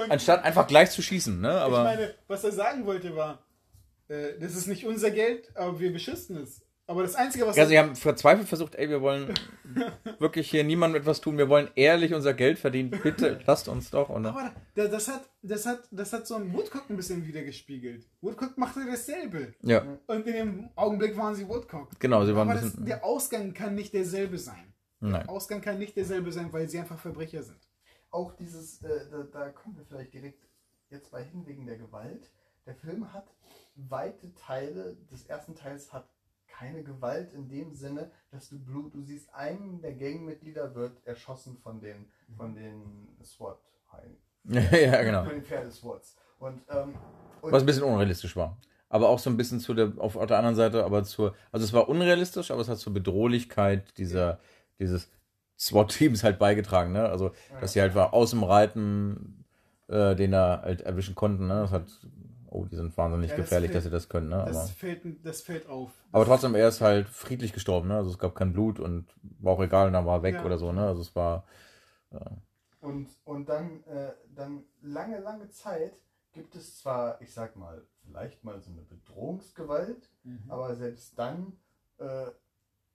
Anstatt einfach gleich zu schießen, ne? ich Aber meine, was er sagen wollte war, äh, das ist nicht unser Geld, aber wir beschützen es. Aber das Einzige, was ja, sie haben verzweifelt versucht, ey, wir wollen wirklich hier niemandem etwas tun, wir wollen ehrlich unser Geld verdienen. Bitte lasst uns doch. Und, Aber da, das, hat, das, hat, das hat so ein Woodcock ein bisschen wiedergespiegelt. Woodcock machte dasselbe. ja, Und in dem Augenblick waren sie Woodcock. genau, sie waren Aber ein das, bisschen. der Ausgang kann nicht derselbe sein. Nein. Der Ausgang kann nicht derselbe sein, weil sie einfach Verbrecher sind. auch dieses, äh, da, da kommen wir vielleicht direkt jetzt bei hin wegen der Gewalt. Der Film hat weite Teile des ersten Teils hat keine Gewalt in dem Sinne, dass du Blut, du siehst, einen der Gangmitglieder wird erschossen von den, von den SWAT, [LAUGHS] ja, genau. von den Pferdeswats. Und, ähm, und Was ein bisschen unrealistisch war. Aber auch so ein bisschen zu der, auf der anderen Seite, aber zur, also es war unrealistisch, aber es hat zur Bedrohlichkeit dieser, dieses SWAT-Teams halt beigetragen, ne? Also, dass sie halt war aus dem Reiten, äh, den da halt erwischen konnten, ne? Das hat, oh, die sind wahnsinnig Ja, das gefährlich, fällt- dass sie das können, ne? Das Aber, fällt, das fällt auf. aber trotzdem, er ist halt friedlich gestorben, ne? Also es gab kein Blut und war auch egal, dann war er weg Ja. oder so, ne? Also es war, Und, und dann, äh, dann lange, lange Zeit gibt es zwar, ich sag mal, vielleicht mal so eine Bedrohungsgewalt, Mhm. aber selbst dann äh,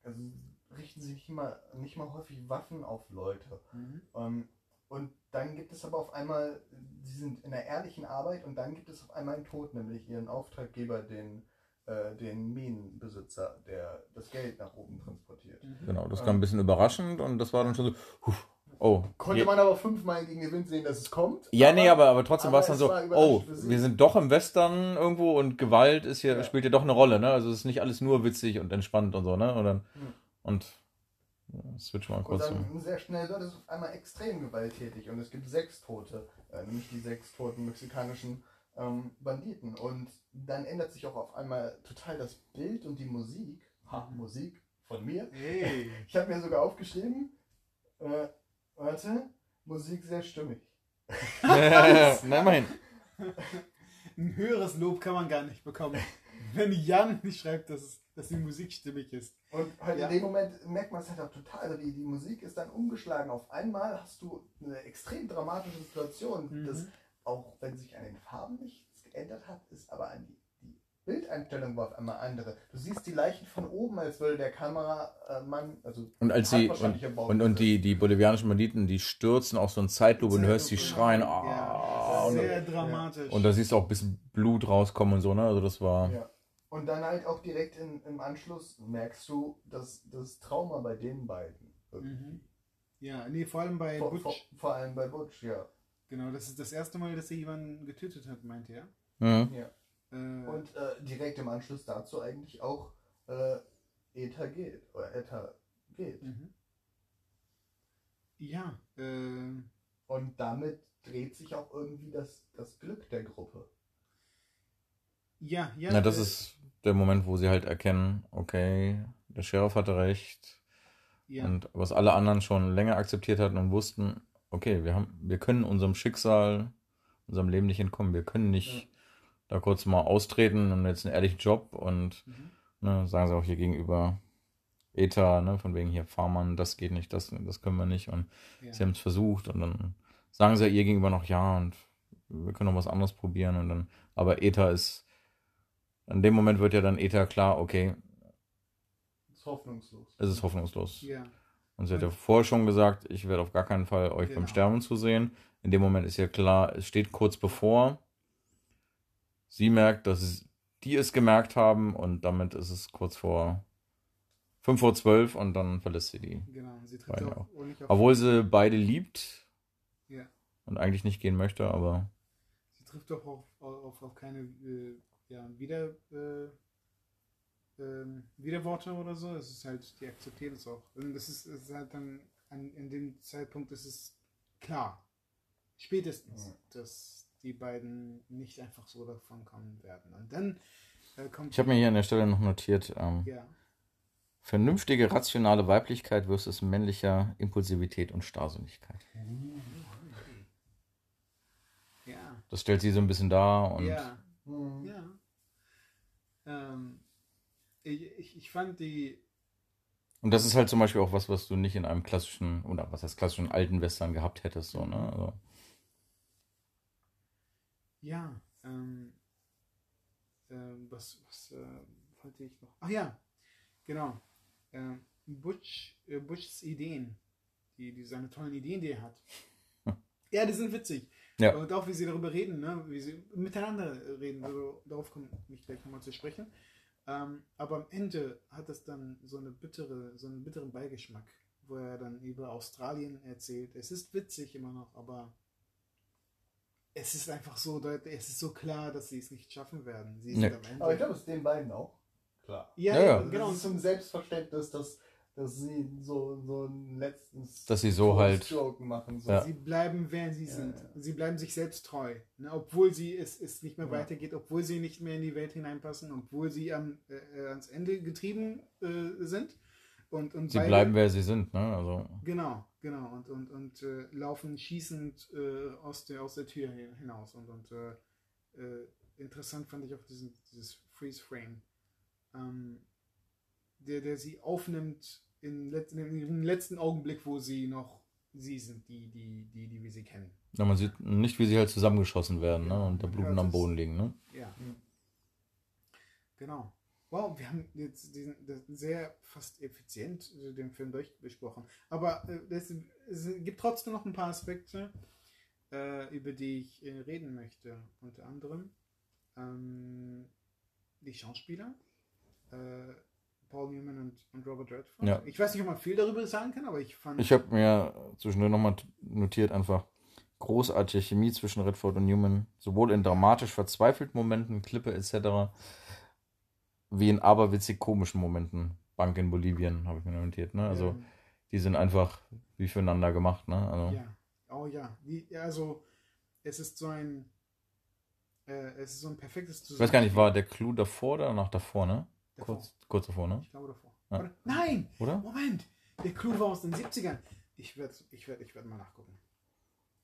also richten sich nicht mal, nicht mal häufig Waffen auf Leute. Mhm. Ähm, und dann gibt es aber auf einmal, sie sind in einer ehrlichen Arbeit und dann gibt es auf einmal einen Tod, nämlich ihren Auftraggeber, den, äh, den Minenbesitzer, der das Geld nach oben transportiert. Mhm. genau, das kam ein bisschen überraschend und das war dann schon so, huf, oh. Konnte je- man aber fünfmal gegen den Wind sehen, dass es kommt. Ja, nee, aber, aber trotzdem aber war es dann so, oh, wir sind doch im Western irgendwo und Gewalt ist hier, Ja. spielt ja doch eine Rolle, ne? Also es ist nicht alles nur witzig und entspannt und so, ne? Und dann, Hm. Und ja, switch mal Und kurz dann zum. sehr schnell wird es auf einmal extrem gewalttätig und es gibt sechs Tote, äh, nämlich die sechs toten mexikanischen ähm, Banditen. Und dann ändert sich auch auf einmal total das Bild und die Musik. Ha, Musik von mir. Hey. [LAUGHS] Ich habe mir sogar aufgeschrieben, äh, warte, Musik sehr stimmig. [LAUGHS] Nein, immerhin. Ein höheres Lob kann man gar nicht bekommen. Wenn Jan nicht schreibt, dass, es, dass die Musik stimmig ist. Und halt Ja. in dem Moment merkt man es halt auch total. Also die, die Musik ist dann umgeschlagen. Auf einmal hast du eine extrem dramatische Situation, Mhm. das auch wenn sich an den Farben nichts geändert hat, ist aber an die, die Bildeinstellung war auf einmal andere. Du siehst die Leichen von oben, als würde der Kameramann, also Und als sie, wahrscheinlich und, und, und die, die bolivianischen Banditen, die stürzen auch so in Zeitlupe und du hörst die Zeitlupe, schreien, ja. und, Sehr dramatisch. und da siehst du auch ein bisschen Blut rauskommen und so, ne? Also das war, Ja. Und dann halt auch direkt in, im Anschluss merkst du, dass das Trauma bei den beiden. Mhm. Ja, nee, vor allem bei Vor, Butch. vor, vor allem bei Butch, ja. Genau, das ist das erste Mal, dass er jemanden getötet hat, meinte er. mhm. ja. Äh, Und äh, direkt im Anschluss dazu eigentlich auch äh, Ether geht. Oder Ether geht. mhm. Ja, äh, Und damit dreht sich auch irgendwie das, das Glück der Gruppe. ja, ja. Na, das äh, ist der Moment, wo sie halt erkennen, okay, der Sheriff hatte recht, Ja, Und was alle anderen schon länger akzeptiert hatten und wussten, okay, wir haben, wir können unserem Schicksal, unserem Leben nicht entkommen. Wir können nicht da kurz mal austreten und jetzt einen ehrlichen Job und Mhm. ne, sagen sie auch hier gegenüber ETA, ne, von wegen hier Farmern, das geht nicht, das, das können wir nicht und ja. sie haben es versucht und dann sagen sie ihr gegenüber noch ja und wir können noch was anderes probieren und dann, aber ETA ist, in dem Moment wird ja dann ETA klar, okay, ist hoffnungslos. es ist hoffnungslos. ja. Und sie hat ja vorher schon gesagt, ich werde auf gar keinen Fall euch beim Genau. Sterben zusehen. In dem Moment ist ja klar, es steht kurz bevor. Sie merkt, dass es, die es gemerkt haben und damit ist es kurz vor 5 vor 12 und dann verlässt sie die. Genau, sie tritt Beide auch, auch Obwohl sie beide liebt Ja. und eigentlich nicht gehen möchte, aber sie trifft doch auf, auf, auf keine äh, ja, Wieder, äh, ähm, Widerworte oder so. Es ist halt, die akzeptiert es auch. Und das ist, ist halt dann, an, in dem Zeitpunkt ist es klar. Spätestens, Ja. dass die beiden nicht einfach so davon kommen werden. Und dann äh, kommt. Ich habe mir hier an der Stelle noch notiert, ähm, Ja. vernünftige, rationale Weiblichkeit versus männlicher Impulsivität und Starrsinnigkeit. Ja. Das stellt sie so ein bisschen dar und Ja. Mhm. Ja. Ähm, ich, ich, fand die. Und das ist halt zum Beispiel auch was, was du nicht in einem klassischen, oder was heißt klassischen alten Western gehabt hättest, so, ne? Also, Ja. Ähm, ähm, was was äh, wollte ich noch? Ach ja, genau. Ähm, Butch, äh, Butchs Ideen, die, die seine tollen Ideen, die er hat. [LAUGHS] ja, die sind witzig. Ja. Und auch wie sie darüber reden, ne? wie sie miteinander reden. Also darauf komme ich gleich nochmal zu sprechen. Ähm, aber am Ende hat es dann so eine bittere, so einen bitteren Beigeschmack, wo er dann über Australien erzählt. Es ist witzig immer noch, aber es ist einfach so deutlich, es ist so klar, dass sie es nicht schaffen werden. Sie Nee. sind am Ende. Aber ich glaube, es ist den beiden auch klar. ja, Ja, ja. Also genau. Das ist ein Selbstverständnis, dass, dass sie so, so ein letztens Dass sie so halt- Joke machen. So. Ja. Sie bleiben, wer sie Ja, sind. ja. Sie bleiben sich selbst treu. Ne? Obwohl sie es, es nicht mehr Ja. weitergeht, obwohl sie nicht mehr in die Welt hineinpassen, obwohl sie am, äh, äh, ans Ende getrieben äh, sind. Und, und sie beide- bleiben, wer sie sind, ne? Also, Genau, genau. Und, und, und äh, laufen schießend äh, aus, der, aus der Tür hin- hinaus. Und, und äh, äh, interessant fand ich auch diesen, dieses Freeze-Frame, ähm, der, der sie aufnimmt in, ihrem letzten Augenblick, wo sie noch sie sind, die, die, die, die wir sie kennen. ja, man sieht nicht, wie sie halt zusammengeschossen werden, ne? Und da bluten Ja, am Boden liegen, ne? Ja. Genau. Wow, wir haben jetzt diesen, sehr fast effizient äh, den Film durchbesprochen. Aber äh, es, es gibt trotzdem noch ein paar Aspekte, äh, über die ich äh, reden möchte. Unter anderem ähm, die Schauspieler, äh, Paul Newman und, und Robert Redford. Ja. Ich weiß nicht, ob man viel darüber sagen kann, aber ich fand. Ich habe mir zwischendurch nochmal notiert, einfach großartige Chemie zwischen Redford und Newman, sowohl in dramatisch verzweifelten Momenten, Klippe etc., wie in aberwitzig komischen Momenten. Bank in Bolivien, habe ich mir notiert, ne? Also, ähm, die sind einfach wie füreinander gemacht, ne? Also, Ja, oh ja. Die, ja, also es ist so ein äh, es ist so ein perfektes ich weiß gar nicht, war der Clou davor oder nach davor, ne? Davor. Kurz, kurz davor, ne? Ich glaube davor. Ja. Oder? Nein! Oder? Moment! Der Clou war aus den 70ern. Ich werde ich werd, ich werd mal nachgucken.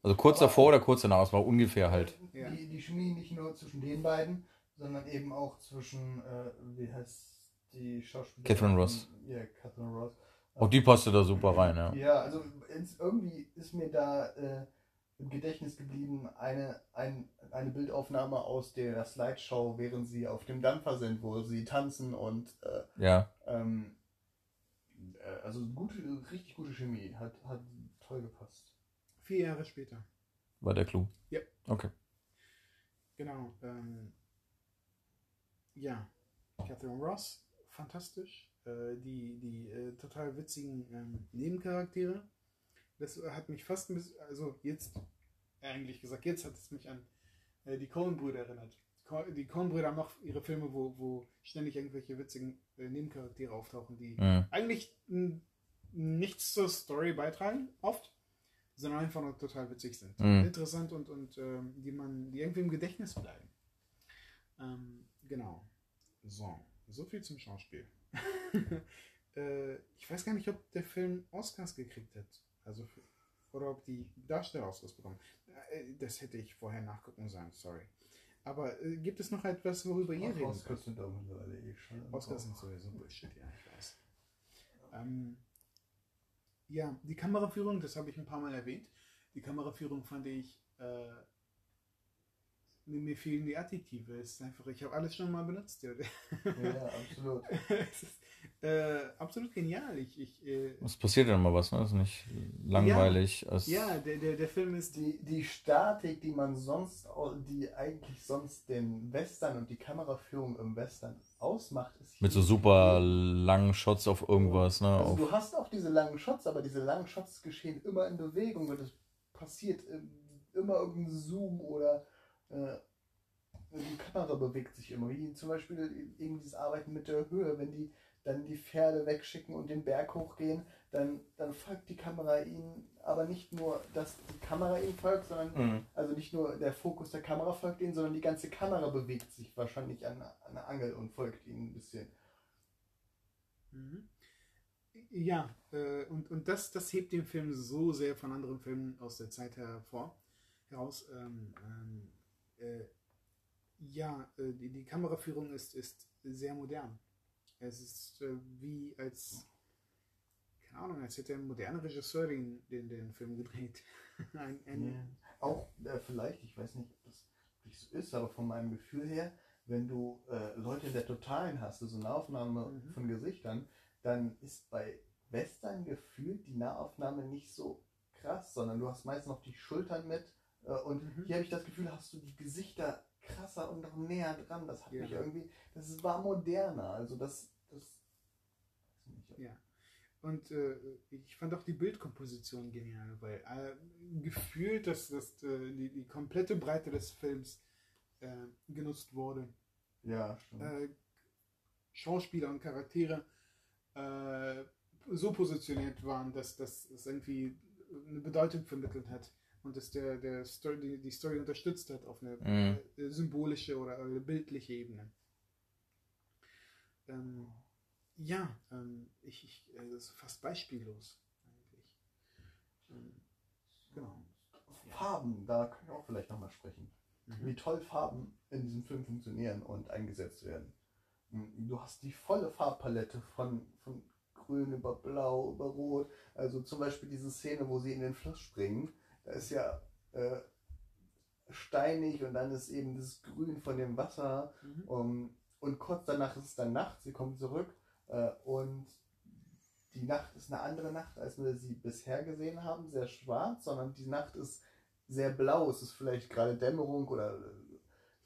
Also kurz davor oder kurz danach, es war ungefähr halt. Ja. Die, die Chemie nicht nur zwischen den beiden, sondern eben auch zwischen, äh, wie heißt die Schauspielerin? Catherine Ross. Ja, Catherine Ross. Auch die passte da super rein, ja. Ja, also irgendwie ist mir da äh, im Gedächtnis geblieben eine, ein, eine Bildaufnahme aus der Slideshow, während sie auf dem Dampfer sind, wo sie tanzen und äh, Ja, ähm, äh, also gute, richtig gute Chemie, hat, hat toll gepasst. Vier Jahre später. war der Clou. Ja. Okay. Genau. Ähm, ja. Catherine Ross, fantastisch. Äh, die die äh, total witzigen ähm, Nebencharaktere. Das hat mich fast ein bisschen, also jetzt, eigentlich gesagt, jetzt hat es mich an äh, die Coen-Brüder erinnert. Die Coen-Brüder haben noch ihre Filme, wo, wo ständig irgendwelche witzigen äh, Nebencharaktere auftauchen, die Mhm. eigentlich nichts zur Story beitragen, oft, sondern einfach nur total witzig sind. Mhm. Interessant und, und ähm, die man, die irgendwie im Gedächtnis bleiben. Ähm, genau. So, so viel zum Schauspiel. [LAUGHS] äh, ich weiß gar nicht, ob der Film Oscars gekriegt hat. Also oder ob die Darsteller bekommen. Äh, das hätte ich vorher nachgucken sollen, sorry. Aber äh, gibt es noch etwas, worüber ihr reden Oscars sind da mittlerweile eh schon. Oscars sind sowieso Bullshit, ja, ich weiß. Ähm, ja, die Kameraführung, das habe ich ein paar Mal erwähnt. Die Kameraführung fand ich, äh, mir, mir fehlen die Adjektive. Es ist einfach, ich habe alles schon mal benutzt. Ja. Ja, absolut. [LAUGHS] es ist äh, absolut genial. Ich, ich, äh, Es passiert dann mal was, ne? Ist nicht langweilig. Es, ja, der, der, der Film ist Die, die Statik, die man sonst, die eigentlich sonst den Western und die Kameraführung im Western ausmacht, ist Mit so super langen Shots auf irgendwas, ne? Also Auf, du hast auch diese langen Shots, aber diese langen Shots geschehen immer in Bewegung und es passiert ähm, immer irgendein Zoom oder äh, die Kamera bewegt sich immer. Wie zum Beispiel eben dieses Arbeiten mit der Höhe, wenn die dann die Pferde wegschicken und den Berg hochgehen, dann, dann folgt die Kamera ihnen, aber nicht nur, dass die Kamera ihnen folgt, sondern Mhm. also nicht nur der Fokus der Kamera folgt ihnen, sondern die ganze Kamera bewegt sich wahrscheinlich an, an der Angel und folgt ihnen ein bisschen. Mhm. Ja, äh, und, und das, das hebt den Film so sehr von anderen Filmen aus der Zeit hervor, heraus. Ähm, ähm, äh, ja, äh, die, die Kameraführung ist, ist sehr modern. Es ist äh, wie als, keine Ahnung, als hätte ein moderner Regisseur den, den, den Film gedreht. [LAUGHS] ein, ein, Auch äh, vielleicht, ich weiß nicht, ob das wirklich so ist, aber von meinem Gefühl her, wenn du äh, Leute in der Totalen hast, also eine Aufnahme Mhm. von Gesichtern, dann ist bei Western gefühlt die Nahaufnahme nicht so krass, sondern du hast meist noch die Schultern mit und Mhm. hier habe ich das Gefühl, hast du die Gesichter krasser und noch näher dran. Das hat Ja. mich irgendwie, das war moderner, also das, das Ja. Und äh, ich fand auch die Bildkomposition genial, weil äh, gefühlt, dass, dass äh, die, die komplette Breite des Films äh, genutzt wurde. ja, stimmt. Äh, Schauspieler und Charaktere äh, so positioniert waren, dass, dass es irgendwie eine Bedeutung vermittelt hat und dass der, der Story, die, die Story unterstützt hat auf eine Mhm. äh, symbolische oder äh, bildliche Ebene. Ähm, ja, ähm, ich, ich, äh, das ist fast beispiellos eigentlich. Ähm, genau. Farben, da können wir auch vielleicht nochmal sprechen. Mhm. wie toll Farben in diesem Film funktionieren und eingesetzt werden. Mm, Du hast die volle Farbpalette von, von grün über blau, über rot. Also zum Beispiel diese Szene, wo sie in den Fluss springen, ist ja äh, steinig und dann ist eben das Grün von dem Wasser. Mhm. Um, und kurz danach ist es dann Nacht, sie kommen zurück äh, und die Nacht ist eine andere Nacht, als wir sie bisher gesehen haben, sehr schwarz, sondern die Nacht ist sehr blau. Es ist vielleicht gerade Dämmerung oder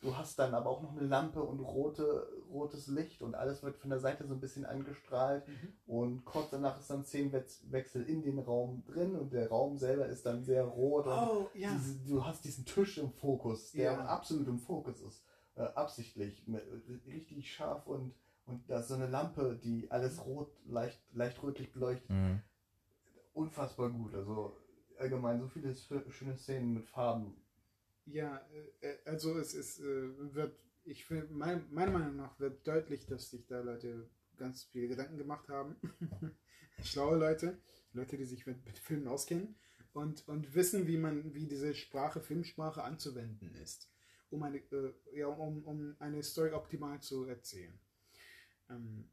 du hast dann aber auch noch eine Lampe und rote, rotes Licht und alles wird von der Seite so ein bisschen angestrahlt. Mhm. Und kurz danach ist dann Szenenwechsel in den Raum drin und der Raum selber ist dann sehr rot. Und Oh, ja. diese, du hast diesen Tisch im Fokus, der Ja. absolut im Fokus ist. Äh, absichtlich, mit, richtig scharf und, und da ist so eine Lampe, die alles rot, leicht, leicht rötlich beleuchtet. Mhm. Unfassbar gut. Also allgemein so viele sch- schöne Szenen mit Farben. Ja, äh, äh, also es ist, äh, wird, ich finde, mein, meiner Meinung nach wird deutlich, dass sich da Leute ganz viele Gedanken gemacht haben. [LAUGHS] Schlaue Leute, Leute, die sich mit, mit Filmen auskennen und, und wissen, wie man, wie diese Sprache, Filmsprache anzuwenden ist, um eine, äh, ja, um, um eine Story optimal zu erzählen. Ähm,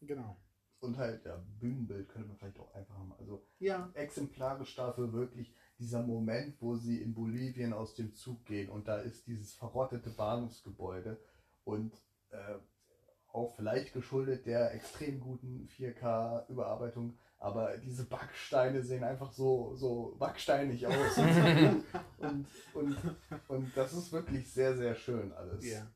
genau. Und halt, ja, Bühnenbild könnte man vielleicht auch einfach haben. Also Ja, exemplarisch dafür wirklich dieser Moment, wo sie in Bolivien aus dem Zug gehen und da ist dieses verrottete Bahnhofsgebäude und äh, auch vielleicht geschuldet der extrem guten 4K-Überarbeitung, aber diese Backsteine sehen einfach so, so backsteinig aus. [LAUGHS] und, und, und das ist wirklich sehr, sehr schön alles. ja.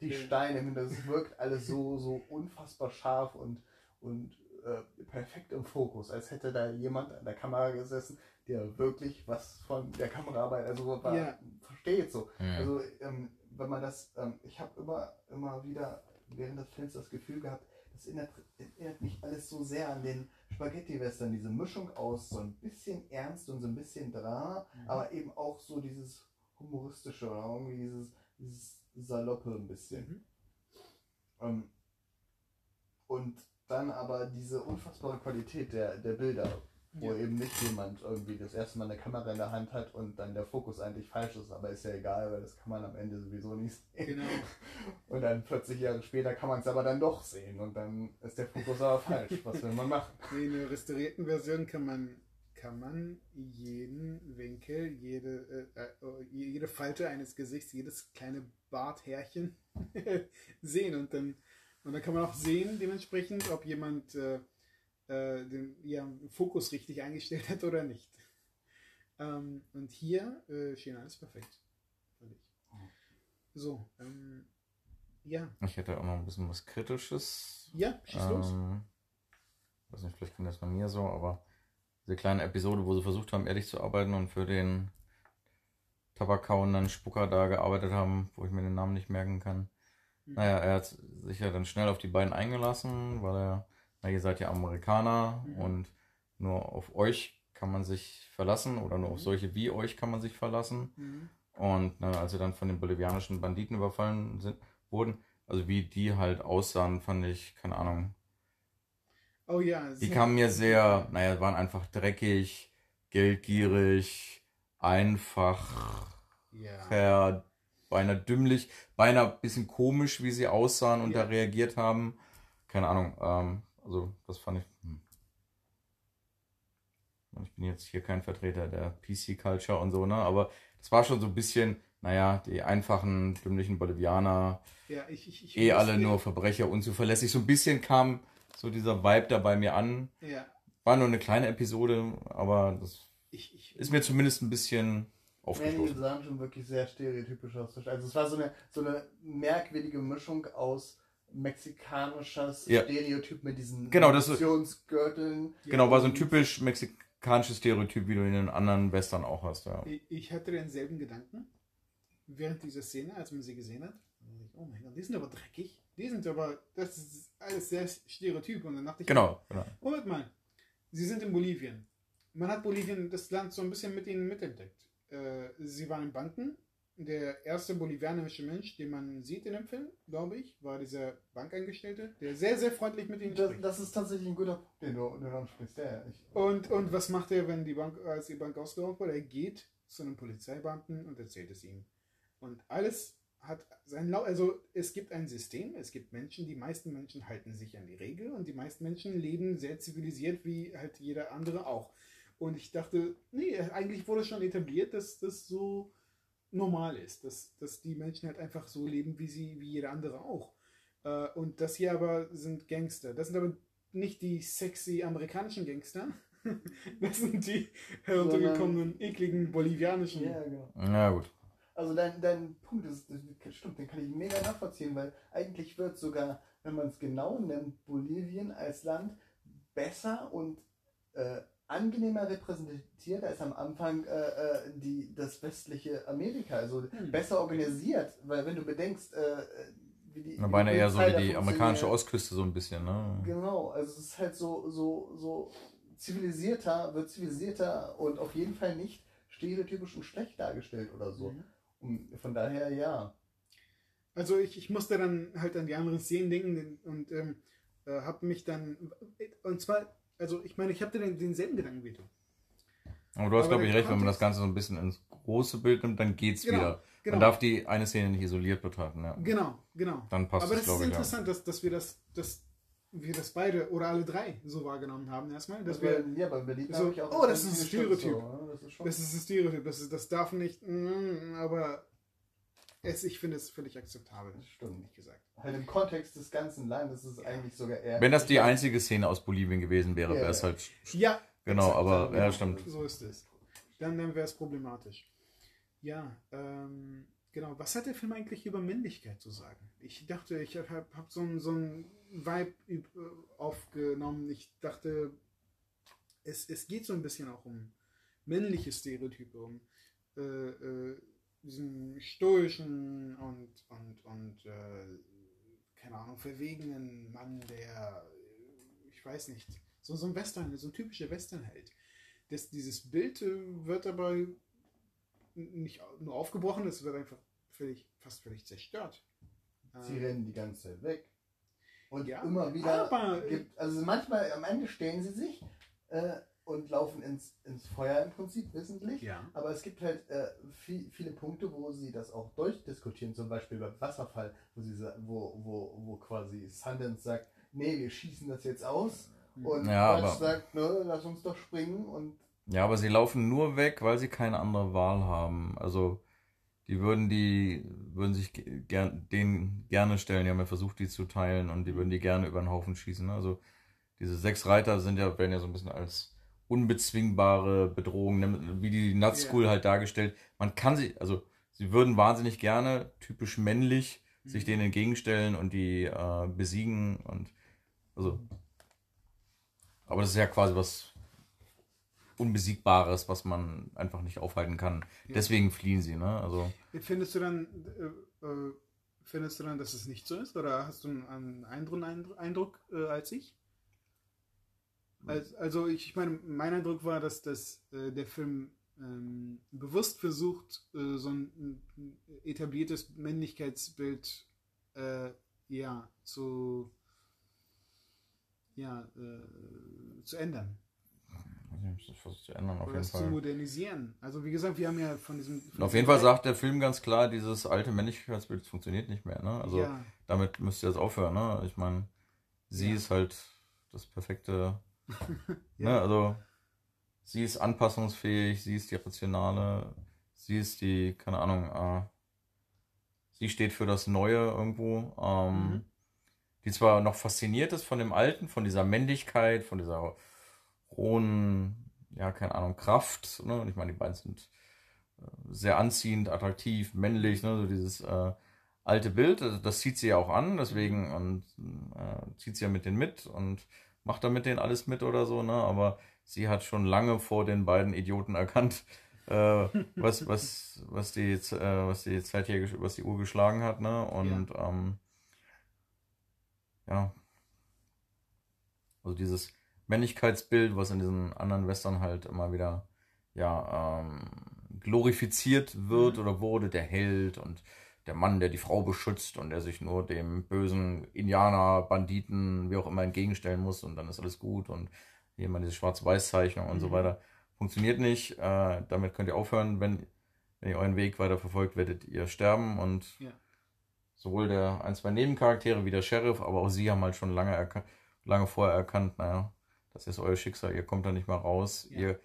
Die. Steine, das wirkt alles so, so unfassbar scharf und, und äh, perfekt im Fokus, als hätte da jemand an der Kamera gesessen, der wirklich was von der Kameraarbeit, also war, Ja. versteht so. Mhm. Also ähm, wenn man das, ähm, ich habe immer, immer wieder während des Films das Gefühl gehabt, das erinnert, erinnert mich alles so sehr an den Spaghetti-Western, diese Mischung aus so ein bisschen Ernst und so ein bisschen Drama, Mhm. aber eben auch so dieses humoristische oder irgendwie dieses, dieses Saloppe ein bisschen. Mhm. Ähm, und dann aber diese unfassbare Qualität der, der Bilder, wo Ja. eben nicht jemand irgendwie das erste Mal eine Kamera in der Hand hat und dann der Fokus eigentlich falsch ist, aber ist ja egal, weil das kann man am Ende sowieso nicht sehen. Genau. [LAUGHS] Und dann 40 Jahre später kann man es aber dann doch sehen und dann ist der Fokus aber falsch. Was will man machen? [LAUGHS] In der restaurierten Version kann man, kann man jeden Winkel, jede, äh, äh, jede Falte eines Gesichts, jedes kleine Barthärchen [LAUGHS] sehen. Und dann, und dann kann man auch sehen, dementsprechend, ob jemand äh, äh, den ja, Fokus richtig eingestellt hat oder nicht. Ähm, und hier äh, schien alles perfekt. So, ähm, ja. Ich hätte auch noch ein bisschen was Kritisches. Ja, schieß los. Ähm, weiß nicht, vielleicht ging das bei mir so, aber diese kleine Episode, wo sie versucht haben, ehrlich zu arbeiten und für den tabakkauenden Spucker da gearbeitet haben, wo ich mir den Namen nicht merken kann. naja, er hat sich ja dann schnell auf die beiden eingelassen, weil er, na, ihr seid ja Amerikaner Mhm. und nur auf euch kann man sich verlassen oder nur auf Mhm. solche wie euch kann man sich verlassen. Mhm. Und ne, als sie dann von den bolivianischen Banditen überfallen sind, wurden, also wie die halt aussahen, fand ich, keine Ahnung. Oh ja. Die kamen mir sehr, naja, waren einfach dreckig, geldgierig, einfach, Ja. ver, beinahe dümmlich, beinahe ein bisschen komisch, wie sie aussahen und Ja. da reagiert haben. Keine Ahnung, ähm, also das fand ich. Hm. Ich bin jetzt hier kein Vertreter der PC-Culture und so, ne? Aber das war schon so ein bisschen, naja, die einfachen, dümmlichen Bolivianer, ja ich, ich, ich eh alle nur Verbrecher, unzuverlässig. So ein bisschen kam so dieser Vibe da bei mir an. Ja. War nur eine kleine Episode, aber das ist mir zumindest ein bisschen aufgestoßen. sahen schon wirklich sehr stereotypisch aus. Also es war so eine, so eine merkwürdige Mischung aus mexikanischer Ja. Stereotyp mit diesen Genau, Munitionsgürteln. Genau, war so ein typisch mexikanisches Stereotyp, wie du in den anderen Western auch hast, ja. ich, ich hatte denselben Gedanken während dieser Szene, als man sie gesehen hat. Oh mein Gott, die sind aber dreckig. Die sind aber, das ist alles sehr stereotyp. Und dann dachte ich, Genau, genau. Moment mal, sie sind in Bolivien. Man hat Bolivien, das Land, so ein bisschen mit ihnen mitentdeckt. Äh, sie waren in Banken. Der erste bolivianische Mensch, den man sieht in dem Film, glaube ich, war dieser Bankangestellte, der sehr, sehr freundlich mit Das, spricht. das ist tatsächlich ein guter Punkt, den du, den du ansprichst. Ja, Und, und was macht er, wenn die Bank, als die Bank ausgeraubt wurde? Er geht zu einem Polizeibeamten und erzählt es ihm. Und alles hat sein Lau also es gibt ein System, es gibt Menschen, die meisten Menschen halten sich an die Regel und die meisten Menschen leben sehr zivilisiert, wie halt jeder andere auch. Und ich dachte, nee, eigentlich wurde schon etabliert, dass das so normal ist, dass, dass die Menschen halt einfach so leben, wie sie, wie jeder andere auch. Äh, Und das hier aber sind Gangster. Das sind aber nicht die sexy amerikanischen Gangster. [LAUGHS] Das sind die heruntergekommenen, ekligen bolivianischen. ja, genau. Ja, gut. Also dein, dein Punkt ist, das stimmt, den kann ich mega nachvollziehen, weil eigentlich wird sogar, wenn man es genau nimmt, Bolivien als Land besser und äh, angenehmer repräsentiert als am Anfang äh, äh, die, das westliche Amerika. Also Hm. besser organisiert, weil wenn du bedenkst, äh, wie die. Na, beinahe eher so wie die amerikanische. Ostküste so ein bisschen, ne? Genau, also es ist halt so, so, so zivilisierter, wird zivilisierter und auf jeden Fall nicht stereotypisch und schlecht dargestellt oder so. Mhm. Und von daher ja. Also ich, ich musste dann halt an die anderen Szenen denken und ähm, äh, habe mich dann und zwar, also ich meine, ich habe den, denselben Gedanken wie du. Aber du hast, glaube ich, recht, wenn man das Ganze so ein bisschen ins große Bild nimmt, dann geht's Genau, wieder. Genau, Man darf die eine Szene nicht isoliert betrachten, ja. genau, genau. Dann passt Aber es, das ist glaube ich, ja. interessant, dass, dass wir das, dass wir das beide oder alle drei so wahrgenommen haben erstmal, dass Das wir ja, bei Berlin so, habe ich auch. oh, das ist ein Stereotyp. So, ne? das ist schon, Das ist ein Stereotyp, das, ist, das darf nicht, mm, aber es, ich finde es völlig akzeptabel, Das stimmt. ehrlich gesagt. halt im Kontext des ganzen Landes ist es eigentlich sogar eher. Wenn das die einzige Szene aus Bolivien gewesen wäre, Ja, wäre es ja. halt. Ja, Genau, exakt, aber ja, stimmt. So ist es. Dann, dann wäre es problematisch. Ja, ähm, genau. Was hat der Film eigentlich über Männlichkeit zu sagen? Ich dachte, ich habe hab so einen so Vibe äh, aufgenommen. Ich dachte, es, es geht so ein bisschen auch um männliche Stereotype, um äh, äh, diesen stoischen und, und, und äh, keine Ahnung, verwegenen Mann, der, ich weiß nicht, so, so ein Western, so ein typischer Westernheld. Das, dieses Bild äh, wird aber n- nicht nur aufgebrochen, es wird einfach völlig, fast völlig zerstört. Sie Ähm, rennen die ganze Zeit weg. Und Ja, immer wieder aber- gibt, also manchmal am Ende stellen sie sich äh, und laufen ins, ins Feuer im Prinzip wissentlich. ja. Aber es gibt halt äh, viel, viele Punkte, wo sie das auch durchdiskutieren, zum Beispiel beim Wasserfall, wo, sie, wo, wo, wo quasi Sundance sagt, nee, wir schießen das jetzt aus. Und Ja, Quatsch aber- sagt, ne, lass uns doch springen. Und Ja, aber sie laufen nur weg, weil sie keine andere Wahl haben. Also, die würden die, würden sich ge- gern, denen gerne stellen. Die haben ja versucht, die zu teilen und die würden die gerne über den Haufen schießen. ne? Also, diese sechs Reiter sind ja, werden ja so ein bisschen als unbezwingbare Bedrohung, ne, wie die Nut School halt dargestellt. Man kann sie, also, sie würden wahnsinnig gerne, typisch männlich, sich denen entgegenstellen und die äh, besiegen und, also, aber das ist ja quasi was Unbesiegbares, was man einfach nicht aufhalten kann. Ja. Deswegen fliehen sie, ne? Also, Findest du dann, äh, äh, findest du dann, dass es nicht so ist? Oder hast du einen anderen Eindruck, Eindruck äh, als ich? Also, also ich, ich meine, mein Eindruck war, dass, dass äh, der Film ähm, bewusst versucht, äh, so ein, ein, etabliertes Männlichkeitsbild äh, ja, zu, ja, äh, zu ändern. Ich versuche zu ändern, auf Oder jeden es zu Fall. modernisieren. Also wie gesagt, wir haben ja von diesem... Von Auf jeden Fall sagt der Film ganz klar, dieses alte Männlichkeitsbild funktioniert nicht mehr. Ne? Also ja, damit müsst ihr jetzt aufhören. Ne? Ich meine, sie Ja. ist halt das perfekte. [LAUGHS] Ja. ne? Also sie ist anpassungsfähig, sie ist die rationale, sie ist die, keine Ahnung, äh, sie steht für das Neue irgendwo. Ähm, Mhm. Die zwar noch fasziniert ist von dem Alten, von dieser Männlichkeit, von dieser rohen, ja, keine Ahnung, Kraft. Ne? Und ich meine, die beiden sind äh, sehr anziehend, attraktiv, männlich, ne? so dieses äh, alte Bild, das, das zieht sie ja auch an, deswegen und äh, zieht sie ja mit denen mit und macht da mit denen alles mit oder so, ne? Aber sie hat schon lange vor den beiden Idioten erkannt, äh, [LAUGHS] was, was, was die, äh, was die Zeit hier, was die Uhr geschlagen hat, ne? Und ähm, ja. Also dieses Männlichkeitsbild, was in diesen anderen Western halt immer wieder ja, ähm, glorifiziert wird Mhm. oder wurde, der Held und der Mann, der die Frau beschützt und der sich nur dem bösen Indianer, Banditen, wie auch immer entgegenstellen muss und dann ist alles gut und hier mal diese Schwarz-Weiß-Zeichnung und so Mhm. weiter. Funktioniert nicht. Äh, damit könnt ihr aufhören. Wenn, wenn ihr euren Weg weiter verfolgt, werdet ihr sterben und Ja. sowohl der ein, zwei Nebencharaktere wie der Sheriff, aber auch sie haben halt schon lange, lange vorher erkannt, naja, das ist euer Schicksal, ihr kommt da nicht mehr raus. Ja. Ihr,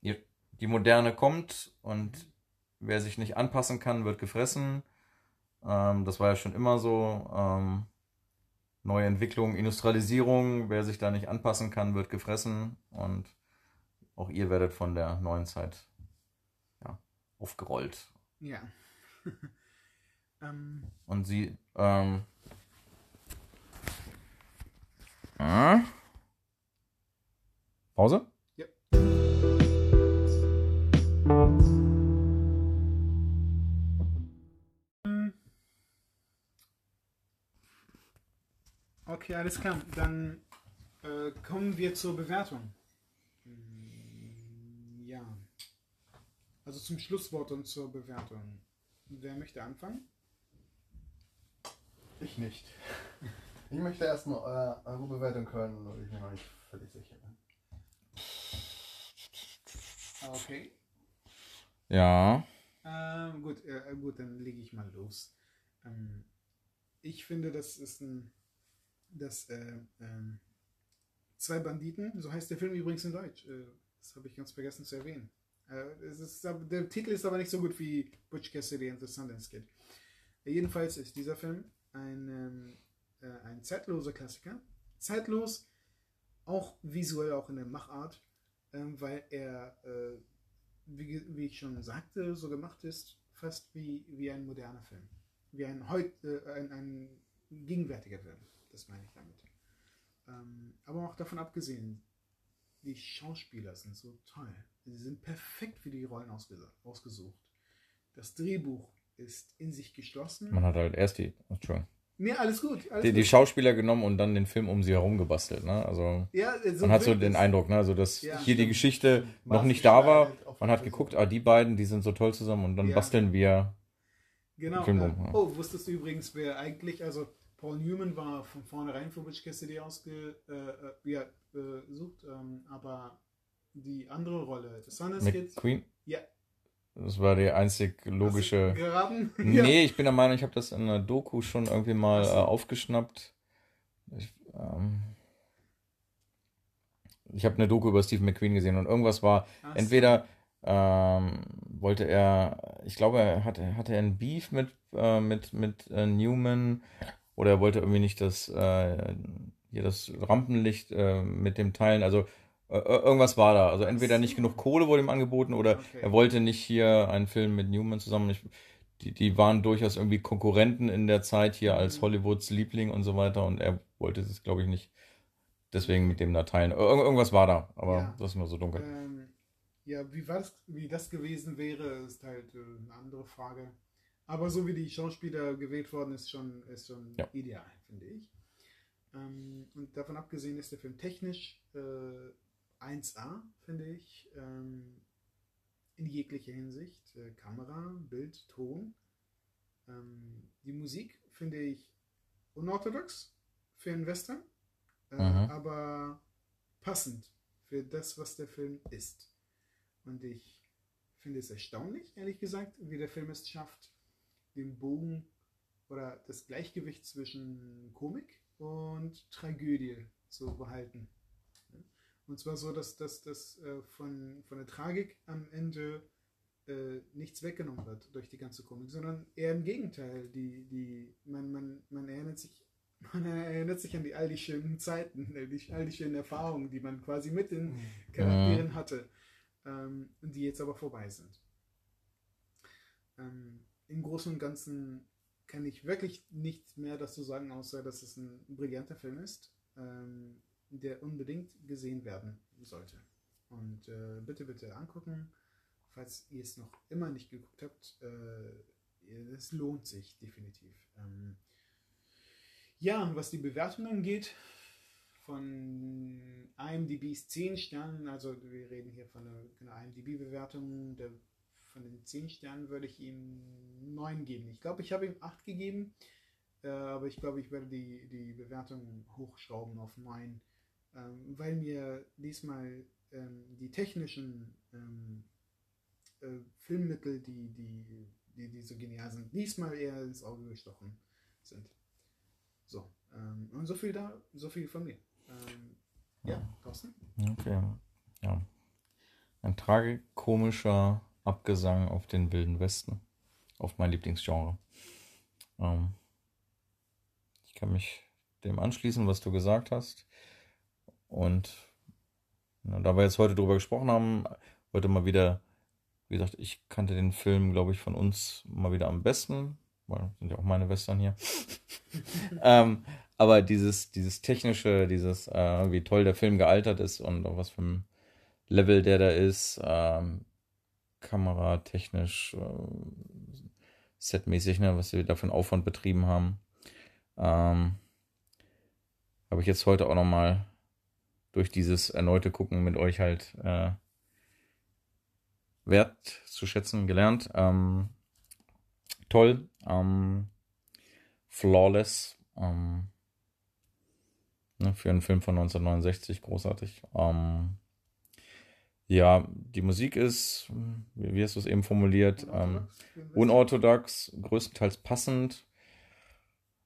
ihr, die Moderne kommt und wer sich nicht anpassen kann, wird gefressen. Ähm, das war ja schon immer so. Ähm, neue Entwicklung, Industrialisierung, wer sich da nicht anpassen kann, wird gefressen. Und auch ihr werdet von der neuen Zeit ja, aufgerollt. ja. [LAUGHS] ähm, Und sie, ähm, äh? Pause? Ja. Okay, alles klar. Dann äh, kommen wir zur Bewertung. Mm, Ja. Also zum Schlusswort und zur Bewertung. Wer möchte anfangen? Ich nicht. [LAUGHS] Ich möchte erst mal eure, eure Bewertung hören, weil ich mir noch nicht völlig sicher bin. Okay. Ja. Ähm, gut, äh, gut, dann lege ich mal los. Ähm, ich finde, das ist ein. Das, äh, ähm, zwei Banditen, so heißt der Film übrigens in Deutsch. Äh, das habe ich ganz vergessen zu erwähnen. Äh, ist, der Titel ist aber nicht so gut wie Butch Cassidy and the Sundance Kid. Äh, jedenfalls ist dieser Film ein, ähm, äh, ein zeitloser Klassiker. Zeitlos, auch visuell, auch in der Machart, ähm, weil er äh, wie, wie ich schon sagte, so gemacht ist, fast wie, wie ein moderner Film. Wie ein, heut, äh, ein, ein gegenwärtiger Film. Das meine ich damit. Ähm, aber auch davon abgesehen, die Schauspieler sind so toll. Sie sind perfekt für die Rollen ausges ausgesucht. Das Drehbuch ist in sich geschlossen. Man hat halt erst die, Entschuldigung, Nee, alles gut. Alles die, die gut. Schauspieler genommen und dann den Film um sie herum gebastelt, ne? Also ja, äh, man hat so den. Eindruck, ne? Also dass Ja, hier die. Geschichte noch nicht da war. Man hat die geguckt, ah, die beiden, die sind so toll zusammen und dann Ja. basteln wir. Genau. Film Äh, oh, wusstest du übrigens, wer eigentlich, also Paul Newman war von vornherein für Butch Cassidy ausgesucht, äh, äh, ja, äh, ähm, aber die andere Rolle, The Sundance Kid, McQueen? Ja. Das war die einzig logische. Geraten? [LAUGHS] Nee, ich bin der Meinung, ich habe das in einer Doku schon irgendwie mal äh, aufgeschnappt. Ich, ähm, ich habe eine Doku über Steve McQueen gesehen und irgendwas war, so. entweder ähm, wollte er, ich glaube, er hatte, hatte er einen Beef mit, äh, mit, mit äh, Newman oder er wollte irgendwie nicht das, äh, hier das Rampenlicht äh, mit dem teilen. Also äh, irgendwas war da. Also entweder nicht genug Kohle wurde ihm angeboten oder Okay. er wollte nicht hier einen Film mit Newman zusammen. Ich, die, die waren durchaus irgendwie Konkurrenten in der Zeit hier als Mhm. Hollywoods Liebling und so weiter und er wollte es, glaube ich, nicht deswegen mit dem da teilen. Ir irgendwas war da, aber Ja. das ist nur so dunkel. Ähm, ja, wie, wie das gewesen wäre, ist halt äh, eine andere Frage. Aber so wie die Schauspieler gewählt worden ist, schon, ist schon Ja. ideal, finde ich. Ähm, und davon abgesehen ist der Film technisch äh, 1A, finde ich. Ähm, in jeglicher Hinsicht. Äh, Kamera, Bild, Ton. Ähm, die Musik finde ich unorthodox für einen Western, äh, aber passend für das, was der Film ist. Und ich finde es erstaunlich, ehrlich gesagt, wie der Film es schafft, den Bogen oder das Gleichgewicht zwischen Komik und Tragödie zu behalten. Und zwar so, dass das dass, äh, von, von der Tragik am Ende äh, nichts weggenommen wird durch die ganze Komik, sondern eher im Gegenteil. Die, die, man, man, man erinnert sich [LAUGHS] man erinnert sich an die, all die schönen Zeiten, [LAUGHS] die, all die schönen Erfahrungen, die man quasi mit den Charakteren hatte ähm, die jetzt aber vorbei sind. Ähm, Im Großen und Ganzen kann ich wirklich nichts mehr dazu sagen, außer dass es ein brillanter Film ist, ähm, der unbedingt gesehen werden sollte. Und äh, bitte, bitte angucken, falls ihr es noch immer nicht geguckt habt. Äh, es lohnt sich definitiv. Ähm, ja, was die Bewertung angeht, von IMDb's 10 Sternen, also wir reden hier von einer, einer IMDb-Bewertung, der, von den 10 Sternen würde ich ihm 9 geben. Ich glaube, ich habe ihm 8 gegeben, äh, aber ich glaube, ich werde die, die Bewertung hochschrauben auf 9, ähm, weil mir diesmal ähm, die technischen ähm, äh, Filmmittel, die, die, die, die so genial sind, diesmal eher ins Auge gestochen sind. So, ähm, und so viel da, so viel von mir. Ähm, ja, Thorsten? Okay. Ja. Ein tragikomischer Abgesang auf den Wilden Westen. Auf mein Lieblingsgenre. Ähm, ich kann mich dem anschließen, was du gesagt hast. Und na, da wir jetzt heute drüber gesprochen haben, heute mal wieder, wie gesagt, ich kannte den Film, glaube ich, von uns mal wieder am besten, weil sind ja auch meine Western hier. [LAUGHS] ähm, aber dieses, dieses technische, dieses, äh, wie toll der Film gealtert ist und auf was für ein Level der da ist, ähm, kameratechnisch, äh, setmäßig, ne, was sie da für einen Aufwand betrieben haben, ähm, habe ich jetzt heute auch nochmal durch dieses erneute Gucken mit euch halt äh, wert zu schätzen gelernt. Ähm, toll, ähm, flawless, ähm, ne, für einen Film von 1969 großartig. Ähm, ja, die Musik ist, wie, hast du es eben formuliert, ähm, unorthodox, größtenteils passend.